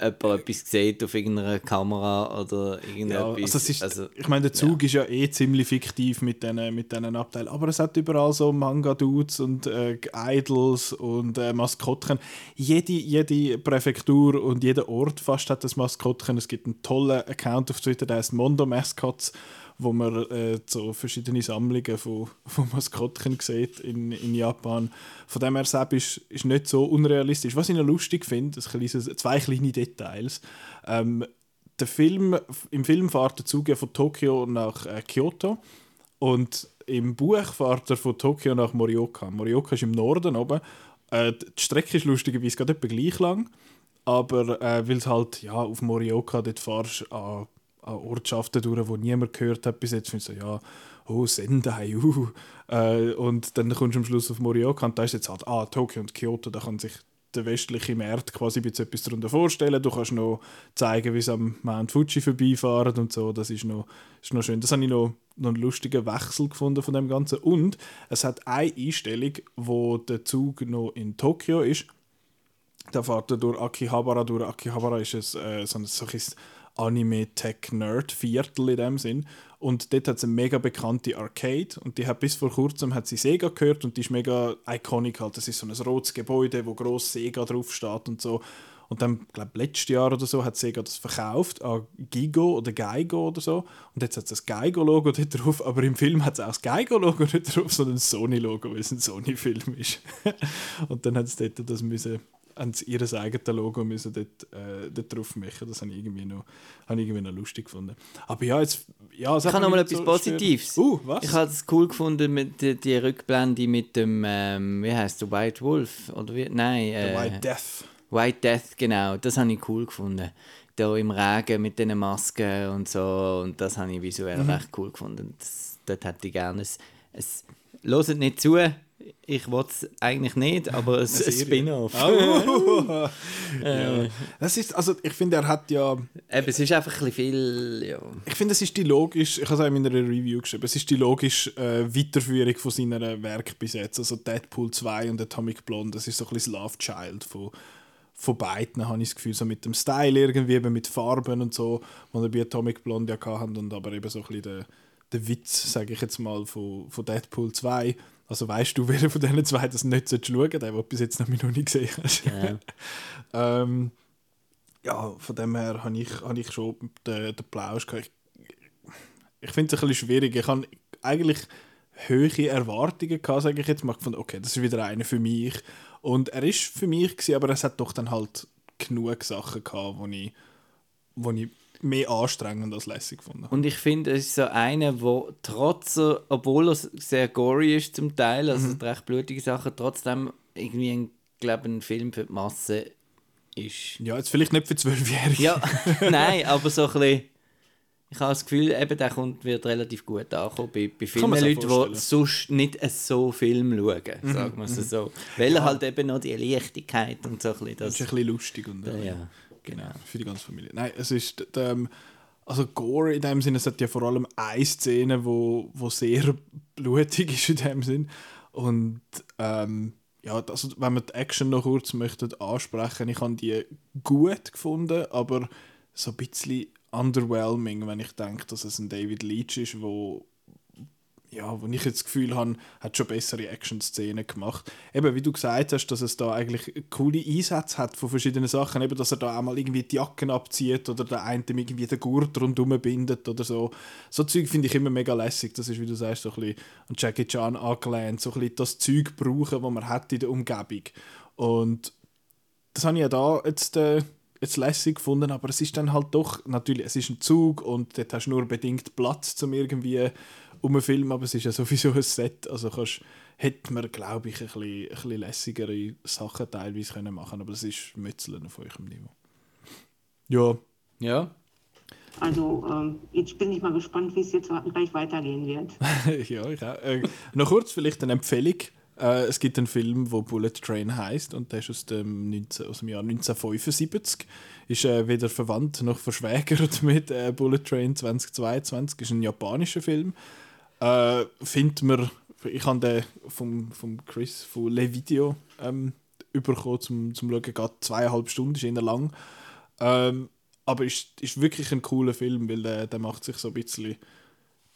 jemand etwas sieht auf irgendeiner Kamera oder irgendetwas. Ja, also ist, also, ich meine, der Zug ja. ist ja eh ziemlich fiktiv mit diesen mit Abteilen, aber es hat überall so Manga-Dudes und äh, Idols und äh, Maskottchen. Jede, jede Präfektur und jeder Ort fast hat das Maskottchen. Es gibt einen tollen Account auf Twitter, der heißt Mondo Mascots wo man äh, so verschiedene Sammlungen von, von Maskottchen sieht in, in Japan. Von dem her ist, ist nicht so unrealistisch. Was ich noch lustig finde, zwei kleine Details. Ähm, der Film, im Film fährt der Zug von Tokio nach äh, Kyoto und im Buch fährt er von Tokio nach Morioka. Morioka ist im Norden oben. Äh, die Strecke ist lustigerweise gerade etwa gleich lang, aber äh, weil es halt ja, auf Morioka dort fahrst an, an Ortschaften durch, wo niemand gehört hat bis jetzt, findest du so, ja, oh, Sendai, uh. Äh, und dann kommst du am Schluss auf Morioka und da ist jetzt halt, ah, Tokio und Kyoto, da kann sich der westliche Markt quasi etwas darunter vorstellen. Du kannst noch zeigen, wie es am Mount Fuji vorbeifahren und so. Das ist noch, ist noch schön. Das habe ich noch, noch einen lustigen Wechsel gefunden von dem Ganzen. Und es hat eine Einstellung, wo der Zug noch in Tokio ist. Da fährt er durch Akihabara durch. Akihabara ist ein, äh, so ein, so ein Anime-Tech-Nerd-Viertel in dem Sinn. Und dort hat es eine mega bekannte Arcade und die hat bis vor kurzem hat sie Sega gehört und die ist mega iconic halt. Das ist so ein rotes Gebäude, wo groß Sega drauf steht und so. Und dann, glaube letztes Jahr oder so, hat Sega das verkauft an Gigo oder Geigo oder so. Und jetzt hat es das Geigo-Logo dort drauf, aber im Film hat es auch das Geigo-Logo nicht drauf, sondern das Sony-Logo, weil es ein Sony-Film ist. und dann hat es dort das müssen haben sie ihr eigenes Logo müssen dort, äh, dort drauf machen. Das habe ich irgendwie noch, habe ich irgendwie noch lustig gefunden. Aber ja, jetzt... Ja, ich habe noch mal etwas so Positives. Uh, was? Ich habe es cool gefunden mit die, die Rückblende mit dem, ähm, wie heißt der, White Wolf? Oder wie? Nein. Äh, The White Death. White Death, genau. Das habe ich cool gefunden. Da im Regen mit diesen Masken und so. Und das habe ich visuell mhm. recht cool gefunden. Das, dort hätte ich gerne ein, ein Hört nicht zu, ich wollte es eigentlich nicht, aber es ist ein Spin-off. Oh. ja. Das ist, also ich finde, er hat ja... Eben, es ist einfach ein bisschen viel, ja. Ich finde, es ist die logisch, ich habe es auch in meiner Review geschrieben, es ist die logische äh, Weiterführung von seiner Werk bis jetzt. Also Deadpool 2 und Atomic Blonde, das ist so ein bisschen das Love Child von, von beiden, habe ich das Gefühl, so mit dem Style irgendwie, eben mit Farben und so, die er bei Atomic Blonde ja hatten und aber eben so ein bisschen der, der Witz, sage ich jetzt mal, von, von Deadpool 2 also weißt du, wer von diesen zwei das nicht schauen sollte, der, der bis jetzt noch, noch nicht gesehen hat. Ja. ähm, ja, von dem her habe ich, hab ich schon den, den Plausch gehabt. Ich, ich finde es ein bisschen schwierig. Ich habe eigentlich hohe Erwartungen gehabt, sage ich jetzt mal. Von, okay, das ist wieder eine für mich. Und er ist für mich, gewesen, aber es hat doch dann halt genug Sachen gehabt, wo ich, wo ich mehr anstrengend als lässig gefunden. Und ich finde, es ist so einer, wo trotz, obwohl er sehr gory ist zum Teil, also mhm. recht blutige Sachen, trotzdem irgendwie ein, glaube ein Film für die Masse ist. Ja, jetzt vielleicht nicht für Zwölfjährige. Ja, nein, aber so ein bisschen, ich habe das Gefühl, eben, der kommt, wird relativ gut ankommen bei, bei vielen Leuten, die sonst nicht so Film schauen, mhm. sagen wir es mhm. so. Weil ja. halt eben noch die Leichtigkeit und so ein bisschen das... das ist ein bisschen lustig. Und, ja. ja. Genau. Für die ganze Familie. Nein, es ist. Ähm, also Gore in dem Sinne, es hat ja vor allem eine Szene, wo, wo sehr blutig ist in dem Sinn. Und ähm, ja, also, wenn man die Action noch kurz möchte ansprechen, ich habe die gut gefunden, aber so ein bisschen underwhelming, wenn ich denke, dass es ein David Leach ist, wo ja, wo ich jetzt das Gefühl habe, hat schon bessere Action-Szenen gemacht. Eben, wie du gesagt hast, dass es da eigentlich coole Einsätze hat von verschiedenen Sachen. Eben, dass er da einmal irgendwie die Jacken abzieht oder der eine irgendwie den Gurt rundherum bindet oder so. So Zeug finde ich immer mega lässig. Das ist, wie du sagst, so ein bisschen an Jackie Chan angelehnt. So ein bisschen das Zeug brauchen, das man hat in der Umgebung. Und das habe ich ja da jetzt... Äh, jetzt lässig gefunden, aber es ist dann halt doch, natürlich, es ist ein Zug und dort hast du nur bedingt Platz, um irgendwie um einen Film, aber es ist ja sowieso ein Set, also kannst, hätte man, glaube ich, ein bisschen, ein bisschen lässigere Sachen teilweise können machen aber das ist Mützeln auf eurem Niveau. Ja. Ja. Also, ähm, jetzt bin ich mal gespannt, wie es jetzt gleich weitergehen wird. ja, ich auch. Äh, noch kurz vielleicht eine Empfehlung. Äh, es gibt einen Film, der Bullet Train heißt und der ist aus dem, 19, aus dem Jahr 1975. Ist äh, weder verwandt noch verschwägert mit äh, Bullet Train 2022. Ist ein japanischer Film. Äh, findet man, ich habe den vom, vom Chris von Le Video ähm, bekommen, zum, zum Schauen. Geht zweieinhalb Stunden, ist eher lang. Ähm, aber ist, ist wirklich ein cooler Film, weil der, der macht sich so ein bisschen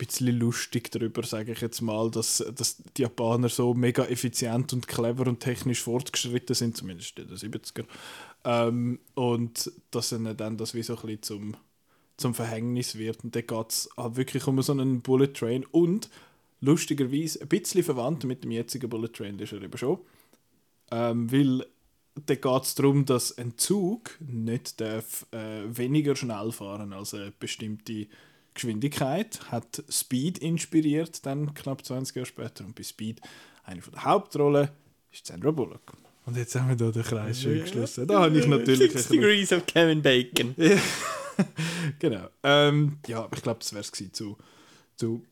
bisschen lustig darüber, sage ich jetzt mal, dass, dass die Japaner so mega effizient und clever und technisch fortgeschritten sind, zumindest in den 70er. Ähm, und dass ihnen dann das wie so ein bisschen zum, zum Verhängnis wird. Und da geht es halt wirklich um so einen Bullet Train und lustigerweise ein bisschen verwandt mit dem jetzigen Bullet Train, ist er eben schon. Ähm, weil da geht es darum, dass ein Zug nicht darf, äh, weniger schnell fahren als eine bestimmte Geschwindigkeit. Hat Speed inspiriert, dann knapp 20 Jahre später. Und bei Speed, eine von der Hauptrollen, ist Sandra Bullock. Und jetzt haben wir da den Kreis schön geschlossen. Da habe ich natürlich... ein Six Degrees of Kevin Bacon. genau. Ähm, ja, aber ich glaube, das wäre es gewesen zu, zu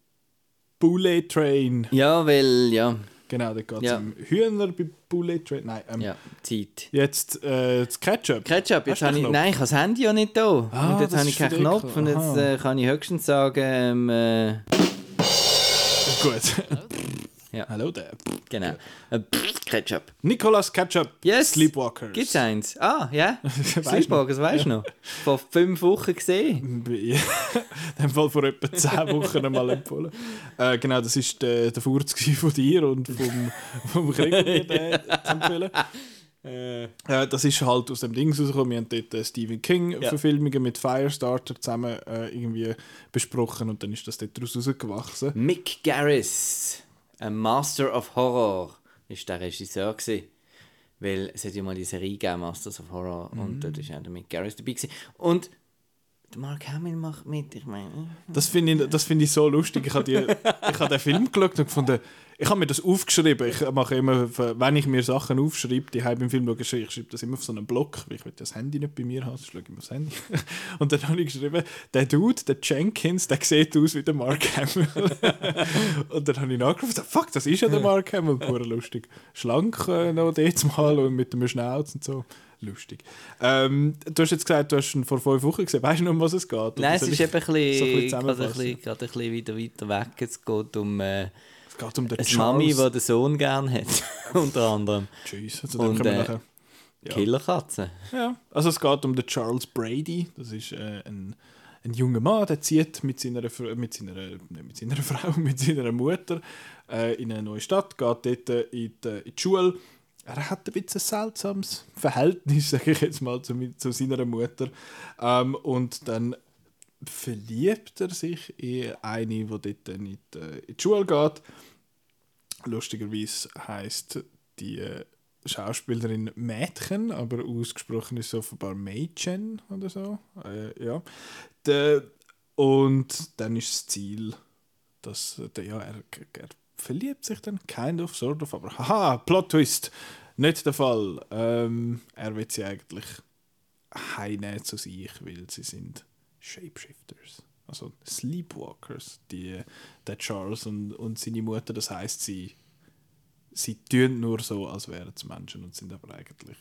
Bullet Train. Ja, weil, ja, Genau, da geht es Ja. um Hühner bei Bullet Train. Nein, ähm, ja, Zeit. jetzt äh, das Ketchup. Ketchup, jetzt habe ich, Knopf? nein, ich habe das Handy ja nicht da. Ah, und jetzt das habe ist ich keinen. Knopf und jetzt äh, kann ich höchstens sagen, ähm, äh, Gut. Ja. Hallo there. genau, äh, pff, Ketchup. Nicolas Ketchup. Yes. Sleepwalkers. Gibt's eins? Ah, ja. Sleepwalkers, weißt du noch? Vor fünf Wochen gesehen. In dem Fall vor etwa 10 Wochen einmal empfohlen. Äh, genau, das war der, der Furz von dir und vom, vom Gregor zu empfehlen. Äh, das ist halt aus dem Ding rausgekommen. Wir haben dort äh, Stephen King-Verfilmungen mit Firestarter zusammen äh, irgendwie besprochen und dann ist das dort rausgewachsen. Mick Garris, ein Master of Horror, ist der Regisseur gewesen. Weil es hat ja mal die Serie gegeben, Masters of Horror, Mhm. und dort ist auch der Mick Garris dabei gewesen. Und der Mark Hamill macht mit, ich meine... Das finde ich, das find ich so lustig. Ich habe habe den Film geschaut und gefunden, ich habe mir das aufgeschrieben. Ich mache immer, wenn ich mir Sachen aufschreibe, die beim Film schaue, ich schreibe das immer auf so einen Block, weil ich will das Handy nicht bei mir haben, sonst schaue ich immer aufs Handy. Und dann habe ich geschrieben, der Dude, der Jenkins, der sieht aus wie der Mark Hamill. und dann habe ich nachgerufen, fuck, das ist ja der Mark Hamill, pur lustig. Schlank äh, noch dort mal und mit dem Schnauz und so. Lustig. Ähm, du hast jetzt gesagt, du hast ihn vor fünf Wochen gesehen. Weißt du noch, um was es geht? Nein, es ist ich eben ein so bisschen gerade ein bisschen, gerade ein bisschen wieder weiter weg. Es geht um äh, geht um den eine Mami, die den Sohn gerne hat, unter anderem. Tschüss. Also Und, äh, nachher. Ja. Killerkatze. Ja. Also es geht um den Charles Brady. Das ist äh, ein, ein junger Mann, der zieht mit seiner, mit seiner, nicht mit seiner Frau, mit seiner Mutter äh, in eine neue Stadt, geht dort äh, in, die, in die Schule. Er hat ein bisschen ein seltsames Verhältnis, sage ich jetzt mal, zu, zu seiner Mutter. Ähm, und dann verliebt er sich in eine, die dort die, äh, in die Schule geht. Lustigerweise heisst die Schauspielerin Mädchen, aber ausgesprochen ist offenbar Mädchen oder so. Äh, ja. Der, und dann ist das Ziel, dass der, ja, er, er verliebt sich dann, kind of, sort of, aber haha, Plot Twist, nicht der Fall. Ähm, er will sie eigentlich heimnehmen zu sich, weil sie sind Shapeshifters. Also Sleepwalkers, die, der Charles und, und seine Mutter, das heißt sie sie tun nur so, als wären es Menschen und sind aber eigentlich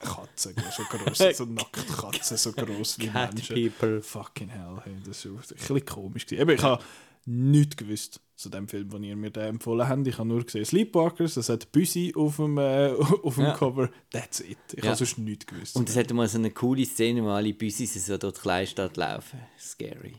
Katzen, so groß, so nackte Katzen, so groß wie Cat Menschen. people. Fucking hell, hey, das war ein bisschen komisch. gewesen. Eben, ich habe nichts gewusst zu dem Film, den ihr mir den empfohlen habt. Ich habe nur gesehen Sleepwalkers, das hat Büsi auf dem, äh, auf dem Ja. Cover. That's it. Ich Ja. habe sonst nichts gewusst. Und es hat mal so eine coole Szene, wo alle Büsis so durch die Kleinstadt laufen. Scary.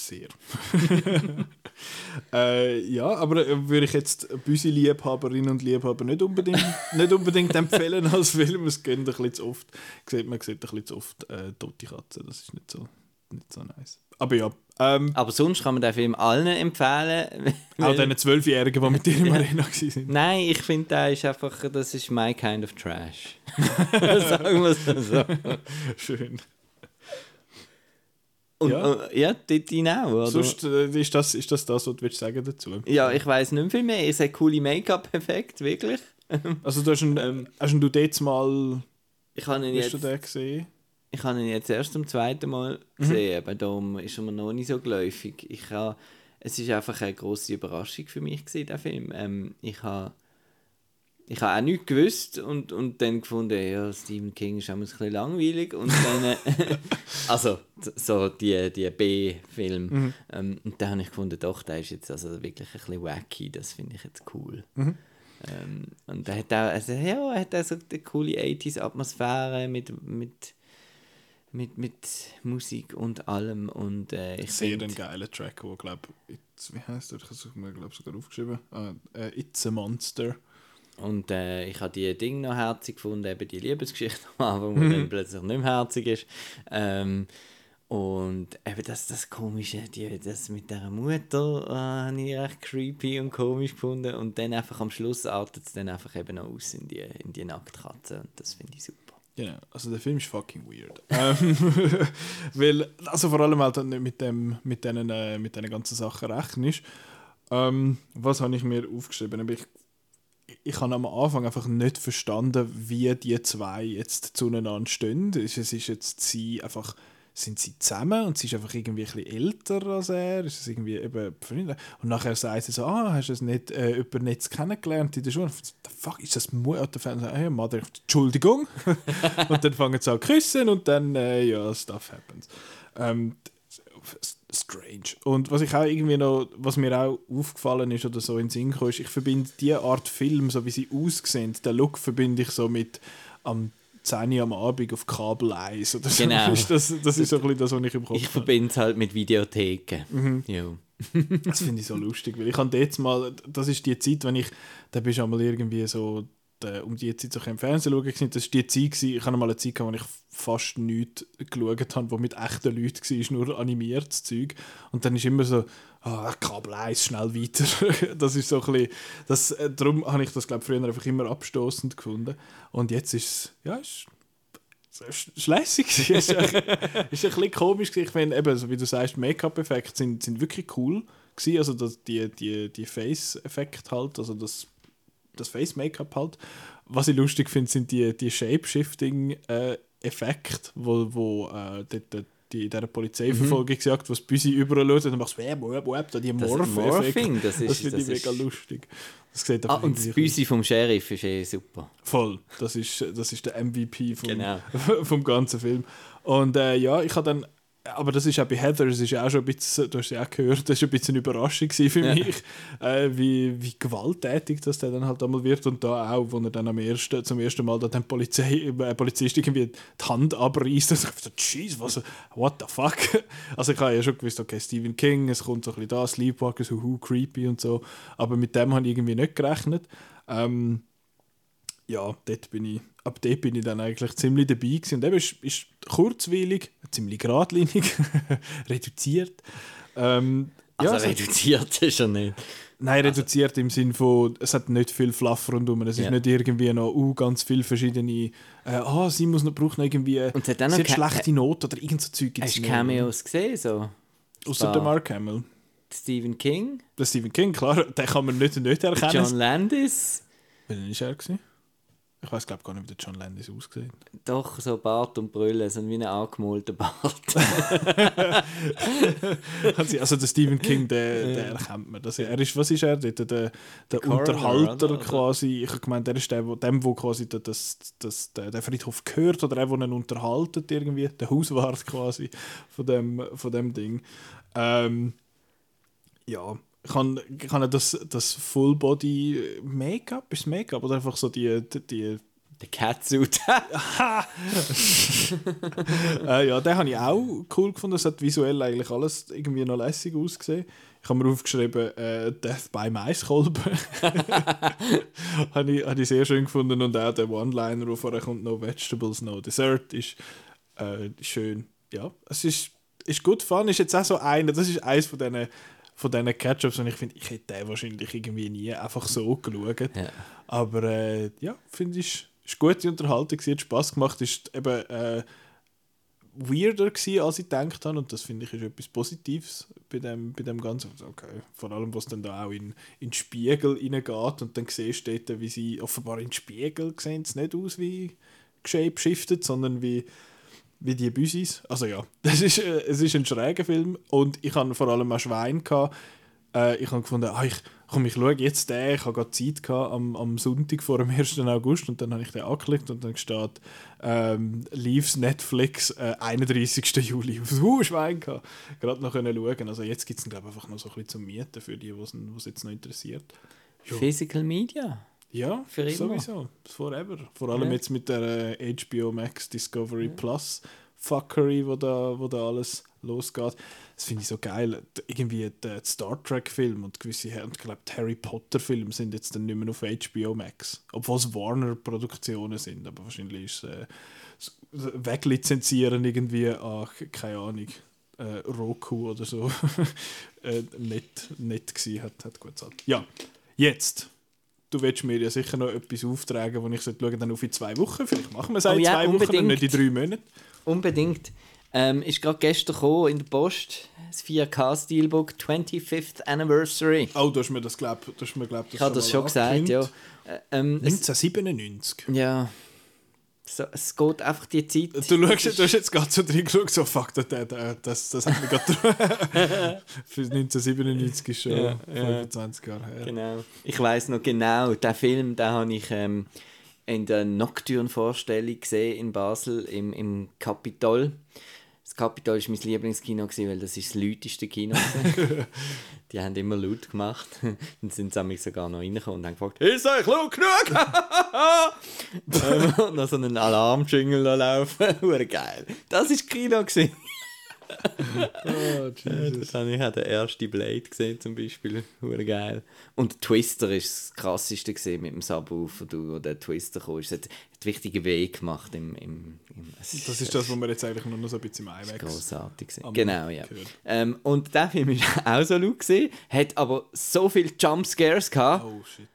Sehr. äh, ja, aber äh, würde ich jetzt Büsi-Liebhaberinnen und Liebhaber nicht unbedingt, nicht unbedingt empfehlen als Film. Es geht ein bisschen zu oft, sieht, man sieht ein bisschen zu oft äh, tote Katzen. Das ist nicht so, nicht so nice. Aber ja, ähm, Aber sonst kann man den Film allen empfehlen. auch diesen Zwölfjährigen, die mit dir im Arena waren. Nein, ich finde, der ist einfach, das ist my kind of trash. Sagen wir es so. Schön. Und, Ja. ja, ja dort hinein auch, oder? Sonst äh, ist, das, ist das das, was du willst sagen dazu? ja, ich weiß nicht viel mehr. Es hat coole Make-up-Effekte, wirklich. Also du hast ihn, Ähm, hast ihn du dort mal, Ich habe ihn, hast du jetzt, den gesehen? ich habe ihn jetzt erst zum zweiten Mal gesehen, aber darum ist er mir noch nicht so geläufig. Ich habe, es ist einfach eine grosse Überraschung für mich gewesen, der Film. Ähm, ich habe ich habe auch nichts gewusst und, und dann gefunden, ja, Stephen King ist auch ein bisschen langweilig und dann, äh, also so die, die B-Film. Ähm, und dann habe ich gefunden, doch, der ist jetzt also wirklich ein bisschen wacky, das finde ich jetzt cool. Ähm, und er hat auch, also, ja, er hat auch so eine coole 80s-Atmosphäre mit, mit, mit, mit Musik und allem und äh, ich Sehr finde- ein geiler Track, wo glaube ich, wie heißt der? Ich habe es mir glaub, sogar aufgeschrieben. Ah, äh, It's a Monster. Und äh, ich habe die Dinge noch herzig gefunden, eben die Liebesgeschichte am Anfang, die dann plötzlich nicht mehr herzig ist. Ähm, Und eben das, das Komische, die, das mit der Mutter äh, habe ich recht creepy und komisch gefunden. Und dann einfach am Schluss artet es dann einfach eben auch aus in die, in die Nacktkatze. Und das finde ich super. Genau, also der Film ist fucking weird. ähm, weil, also vor allem halt nicht mit, dem, mit, diesen, äh, mit diesen ganzen Sachen rechnest. Ähm, was habe ich mir aufgeschrieben? Ich, ich habe am Anfang einfach nicht verstanden, wie die zwei jetzt zueinander stehen. Es ist jetzt sie einfach sind sie zusammen und sie ist einfach irgendwie ein bisschen älter als er, ist es irgendwie eben Freunde. Und nachher sagt sie so, ah, hast du es nicht, äh, über Netz kennengelernt in der Schule? The fuck, ist das Mutter? Und dann hey, Mother, Entschuldigung. und dann fangen sie an zu küssen und dann, äh, ja, stuff happens. Ähm, strange. Und was ich auch irgendwie noch, was mir auch aufgefallen ist oder so in Sinn kam, ist, ich verbinde diese Art Film, so wie sie aussehen, den Look verbinde ich so mit am 10 Uhr am Abend auf Kabel 1 oder so. Genau. Das, das ist so ein bisschen das, was ich im Kopf Ich verbinde es halt mit Videotheken. Mhm. Ja. Das finde ich so lustig, weil ich habe jetzt mal, das ist die Zeit, wenn ich, da bist du einmal irgendwie so, de, um die Zeit so im Fernsehen schauen, das war die Zeit, gewesen, ich hatte mal eine Zeit, gehabt, wo ich fast nichts geschaut habe, wo mit echten Leuten war, nur animiertes Zeug. Und dann ist immer so, ah, Kabel 1, schnell weiter. das ist so ein bisschen, das, äh, darum habe ich das, glaube früher einfach immer abstoßend gefunden. Und jetzt ist es, ja, ist ist lässig. ist, ein, bisschen komisch. Ich finde, eben, so wie du sagst, Make-up-Effekte sind, sind wirklich cool. Also die, die, die Face-Effekte halt, also das, das Face-Make-up halt. Was ich lustig finde, sind die, die Shape-Shifting-Effekte, wo, wo äh, dort, die, in dieser Polizeiverfolgung mhm. gesagt, wo das Büsi überall schaut und dann machst du, web, web, web, da die Morph-Effekte. Das, das finde ich mega lustig. Das sieht ah, und das Büsi vom Sheriff ist eh super. Voll. Das ist, das ist der MVP vom, genau. vom ganzen Film. Und äh, ja, ich habe dann aber das ist auch bei Heather, das ist auch schon ein bisschen, du hast ja auch gehört, das war ein bisschen eine Überraschung für ja. mich, äh, wie, wie gewalttätig das dann halt einmal wird und da auch, wo er dann am ersten, zum ersten Mal dann Polizei, äh, Polizist irgendwie die Hand abreißt und sagt, jeez, was, what the fuck? Also ich habe ja schon gewusst, okay, Stephen King, es kommt so ein bisschen da, Sleepwalker, so who, creepy und so, aber mit dem habe ich irgendwie nicht gerechnet. Ähm, ja, dort bin ich, ab dort bin ich dann eigentlich ziemlich dabei gewesen. Und eben ist, ist kurzweilig, ziemlich geradlinig, reduziert. Ähm, also ja, reduziert ist er nicht. Nein, also, reduziert im Sinne von, es hat nicht viel Fluff rundum. Es ja. ist nicht irgendwie noch uh, ganz viele verschiedene. Äh, ah, sie muss noch, braucht noch irgendwie. Und hat dann noch schlechte Note oder irgend so Zeug. Hast du Cameos gesehen? So? Außer der Mark Hamill. Stephen King. Der Stephen King, klar, den kann man nicht, nicht erkennen. John Landis. Wann war er? Gewesen? Ich weiß glaube gar nicht, wie der John Landis aussieht. Doch, so Bart und Brille, so wie ein angemalter Bart. also der Stephen King, der, der erkennt man. Das, er ist, was ist er? Der, der, der Unterhalter oder? quasi. Ich habe gemeint, er ist der, wo, dem, wo quasi das, das, der, der Friedhof gehört oder der, der ihn unterhaltet irgendwie. Der Hauswart quasi von dem, von dem Ding. Ähm, ja, kann, kann das, das Full-Body Make-up, ist Make-up oder einfach so die, die, der Catsuit. äh, ja, den habe ich auch cool gefunden. Es hat visuell eigentlich alles irgendwie noch lässig ausgesehen. Ich habe mir aufgeschrieben, äh, Death by Maiskolben. habe ich, hab ich sehr schön gefunden. Und auch der One-Liner, wo vorher kommt, No Vegetables, No Dessert, ist äh, schön. Ja, es ist, ist gut fun. Ist jetzt auch so einer, das ist eins von diesen von diesen Catch-Ups und ich finde, ich hätte den wahrscheinlich irgendwie nie einfach so geschaut. Ja. Aber äh, ja, finde ich, ist gute Unterhaltung, sie hat Spass gemacht, ist eben äh, weirder gewesen, als ich gedacht habe und das finde ich ist etwas Positives bei dem, bei dem Ganzen. Okay. Vor allem, was dann da auch in, in den Spiegel reingeht und dann siehst du dort, wie sie offenbar in den Spiegel sehen, es nicht aus wie shapeshifted, sondern wie wie die Büsis. Also ja, das ist, äh, es ist ein schräger Film und ich hatte vor allem auch Schwein. Gehabt. Äh, ich habe gefunden, ah, ich, komm, ich schaue jetzt den. Ich habe gerade Zeit gehabt, am, am Sonntag vor dem 1. August und dann habe ich den angeklickt und dann steht ähm, Leaves Netflix äh, 31. Juli. Uh, Schwein gehabt. Gerade noch können schauen. Also jetzt gibt es ihn glaube einfach noch so ein bisschen zum Mieten für die, die es jetzt noch interessiert. Jo. Physical Media? Ja, Für immer. sowieso. Forever. Vor allem ja. jetzt mit der äh, HBO Max Discovery ja. Plus Fuckery, wo da, wo da alles losgeht. Das finde ich so geil. Irgendwie der Star Trek-Film und gewisse, und die Harry Potter-Filme sind jetzt dann nicht mehr auf HBO Max. Obwohl es Warner-Produktionen sind, aber wahrscheinlich ist es äh, weglizenzieren irgendwie an, keine Ahnung, äh, Roku oder so äh, nicht, nicht gewesen, hat, hat gut gesagt. Ja, jetzt. Du willst mir ja sicher noch etwas auftragen, wo ich sollte schauen dann auf in zwei Wochen. Vielleicht machen wir es Oh in ja, zwei Wochen und unbedingt. nicht in drei Monaten. Unbedingt. Ähm, ist gerade gestern gekommen in der Post, das 4K Steelbook 25th Anniversary. Oh, du hast mir das glaubt, Ich habe das schon gesagt, ja. Äh, ähm, es, 1997. ja. So, es geht einfach die Zeit. Du, schaust, du hast jetzt gerade so drin geschaut, so fuck, das, das, das, das hat mich gerade Für 1997 ist schon Ja, ja. 25 Jahre her. Genau. Ich weiß noch genau, den Film, den habe ich ähm, in der Nocturne-Vorstellung gesehen in Basel im, im Capitol. Das Capitol war mein Lieblingskino, weil das ist das lauteste Kino. Die haben immer laut gemacht. Dann sind sie sogar noch reingekommen und haben gefragt, ist euch laut genug? und noch so einen Alarmjingle laufen. Geil. Das war Kino. Oh, Das habe ich auch den ersten Blade gesehen zum Beispiel. Hure geil. Und Twister ist das krasseste gesehen mit dem Subwoofer, du, wo der Twister kam. Es hat, hat wichtige Weg gemacht im, im, im Das ist das, was wir jetzt eigentlich nur noch so ein bisschen im IMAX großartig gewesen. am Genau, ja. Ähm, und der Film ist auch so laut gesehen, hat aber so viele Jumpscares gehabt. Oh shit.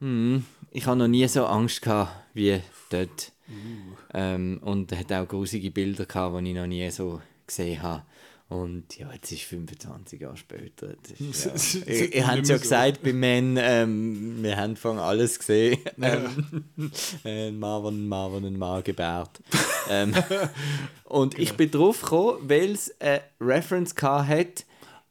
Mhm. Ich habe noch nie so Angst gehabt wie dort. Uh. Ähm, und er hat auch gruselige Bilder gehabt, die ich noch nie so gesehen habe. Und ja, jetzt ist 25 Jahre später. Ist, ja. ich ich habe schon mehr so. gesagt, bei Men, ähm, wir haben von alles gesehen. Ähm, Mann, der einen Mann, der einen Mann gebärt. ähm, und ich bin drauf gekommen, weil es eine Reference hat,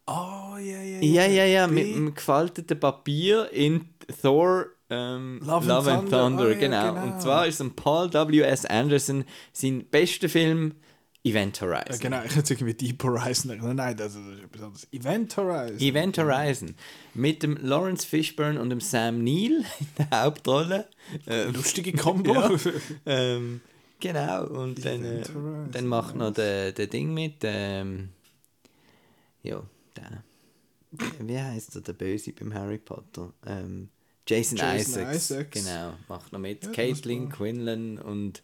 Oh, ja, ja, ja, ja, ja, mit dem gefalteten Papier in Thor ähm, Love and and Thunder. Thunder, Ah, ja, genau. genau. Und zwar ist es ein Paul W.S. Anderson sein bester Film Event Horizon. genau, ich hätte irgendwie Deep Horizon. Nein, nein, das ist etwas anderes. Event Horizon. Event Horizon. Mit dem Lawrence Fishburne und dem Sam Neill in der Hauptrolle. Ähm, Lustige Kombo. Ja. ähm, genau, und dann, äh, Horizon, dann macht noch der, der Ding mit. Ähm, ja, der. Wie heißt er, der Böse beim Harry Potter? Ähm, Jason, Jason Isaacs. Isaacs. Genau, macht noch mit. Ja, Caitlin Quinlan und.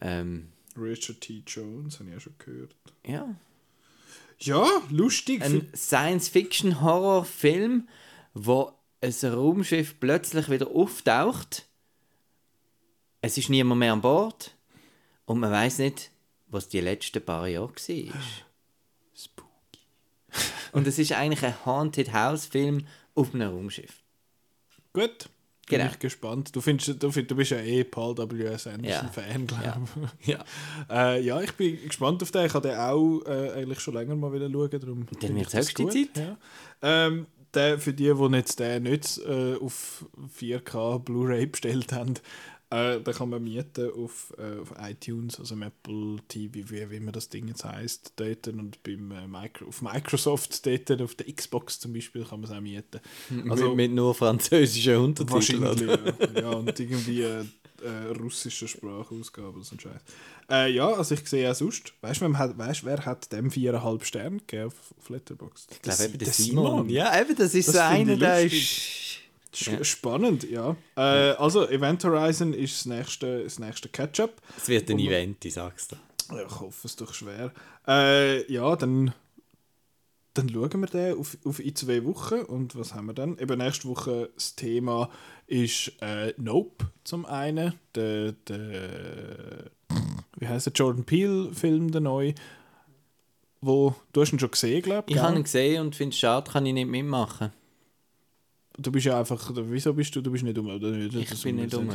Ähm, Richard T. Jones, habe ich ja schon gehört. ja, Ja, lustig. ein Science-Fiction-Horror-Film, wo ein Raumschiff plötzlich wieder auftaucht. Es ist niemand mehr an Bord und man weiß nicht, was die letzten paar Jahre war. Spooky. Und es ist eigentlich ein Haunted House-Film auf einem Raumschiff. Gut. Bin Genau. ich gespannt. Du, findest, du, du bist ja eh Paul W.S. Ja. Anderson-Fan, glaube Ja. ich. Ja. Äh, ja, ich bin gespannt auf den. Ich habe den auch äh, eigentlich schon länger mal wieder schauen. Darum Dann wird das höchste gut. Zeit. Ja. Ähm, der, für die, die jetzt den nicht äh, auf 4K Blu-ray bestellt haben, äh, den kann man mieten auf, äh, auf iTunes, also im Apple TV, wie, wie immer das Ding jetzt heisst, dort und beim, äh, Micro, auf Microsoft dort, auf der Xbox zum Beispiel, kann man es auch mieten. Also- mit, mit nur französischen Untertiteln. Wahrscheinlich, ja. ja. Und irgendwie äh, äh, russische Sprachausgabe so ein Scheiß. Äh, ja, also ich sehe auch sonst. Weißt du, wer, hat- weißt, wer hat dem viereinhalb Sterne gegeben auf, Letterboxd? Ich glaube eben der Simon. Ja, eben, das ist Das so einer, der ist... Sch- Spannend, ja. Äh, also, Event Horizon ist das nächste, das nächste Catch-up. Es wird ein Und- Event, ich sag's dir. Ja, Ich hoffe es doch schwer. Äh, ja, dann, dann schauen wir den auf, auf in zwei Wochen. Und was haben wir dann? Eben nächste Woche das Thema ist äh, Nope zum einen. Der, der, wie heißt der Jordan Peele-Film, der neue. Wo, du hast ihn schon gesehen, glaube Ich habe ihn gesehen und finde es schade, kann ich nicht mitmachen. Du bist ja einfach. Wieso bist du? Du bist nicht dumm, oder nicht? Ich Das bin wir nicht dumm.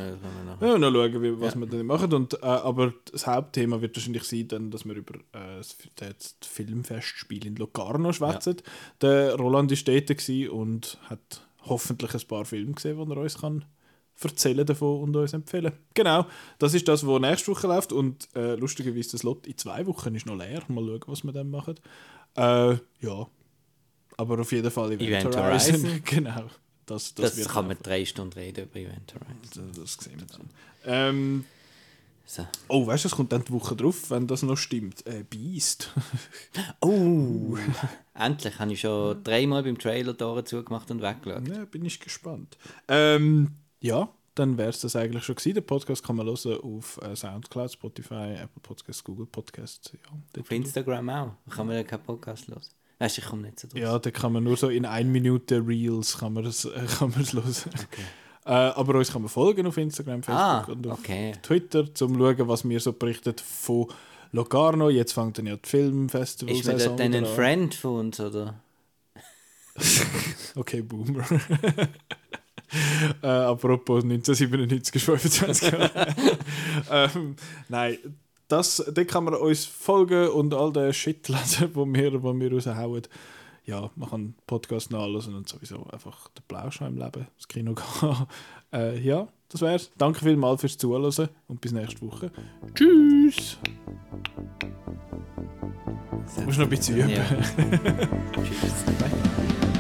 Ja, noch schauen, wie, was Ja. wir dann machen. Und, äh, aber das Hauptthema wird wahrscheinlich sein, dann, dass wir über äh, das, das Filmfestspiel in Locarno schwätzen. Der Roland war dort und hat hoffentlich ein paar Filme gesehen, die er uns kann erzählen davon und uns empfehlen. Genau, das ist das, was nächste Woche läuft. Und äh, lustigerweise, das Lot in zwei Wochen ist noch leer. Mal schauen, was wir dann machen. Äh, ja, aber auf jeden Fall Event, Event Horizon. Horizon. genau. Das, das, Das, kann man drei Stunden reden über Event Horizon. Das, das sehen wir dann. Ähm, So. Oh, weißt du, es kommt dann die Woche drauf, wenn das noch stimmt. Äh, Beast. Oh! Endlich habe ich schon dreimal beim Trailer Tore zugemacht und weggeschaut. ja, bin ich gespannt. Ähm, ja, dann wäre es das eigentlich schon gewesen. Den Podcast kann man hören auf äh, Soundcloud, Spotify, Apple Podcasts, Google Podcasts. Ja, Auf Instagram auch. Kann man ja keinen Podcast hören. Weißt du, ich komme nicht so drauf. Ja, da kann man nur so in 1 Minute Reels kann man das, äh, kann man das hören. Äh, aber uns kann man folgen auf Instagram, Facebook ah, und auf okay. Twitter, um zu schauen, was wir so berichtet von Locarno. Jetzt fängt dann ja die Filmfestival Ist man dort dann ein Friend von uns, oder? Okay, Boomer. äh, apropos 1997 ist 25 Jahre. ähm, nein, das, da kann man uns folgen und all den Shit lesen, wo wir, wo wir raushauen. Ja, man kann Podcast nachlesen und sowieso einfach den Plausch im Leben, das Kino gehen. äh, ja, das wär's. Danke vielmals fürs Zuhören und bis nächste Woche. Tschüss! Du musst noch ein bisschen üben. Ja. Tschüss.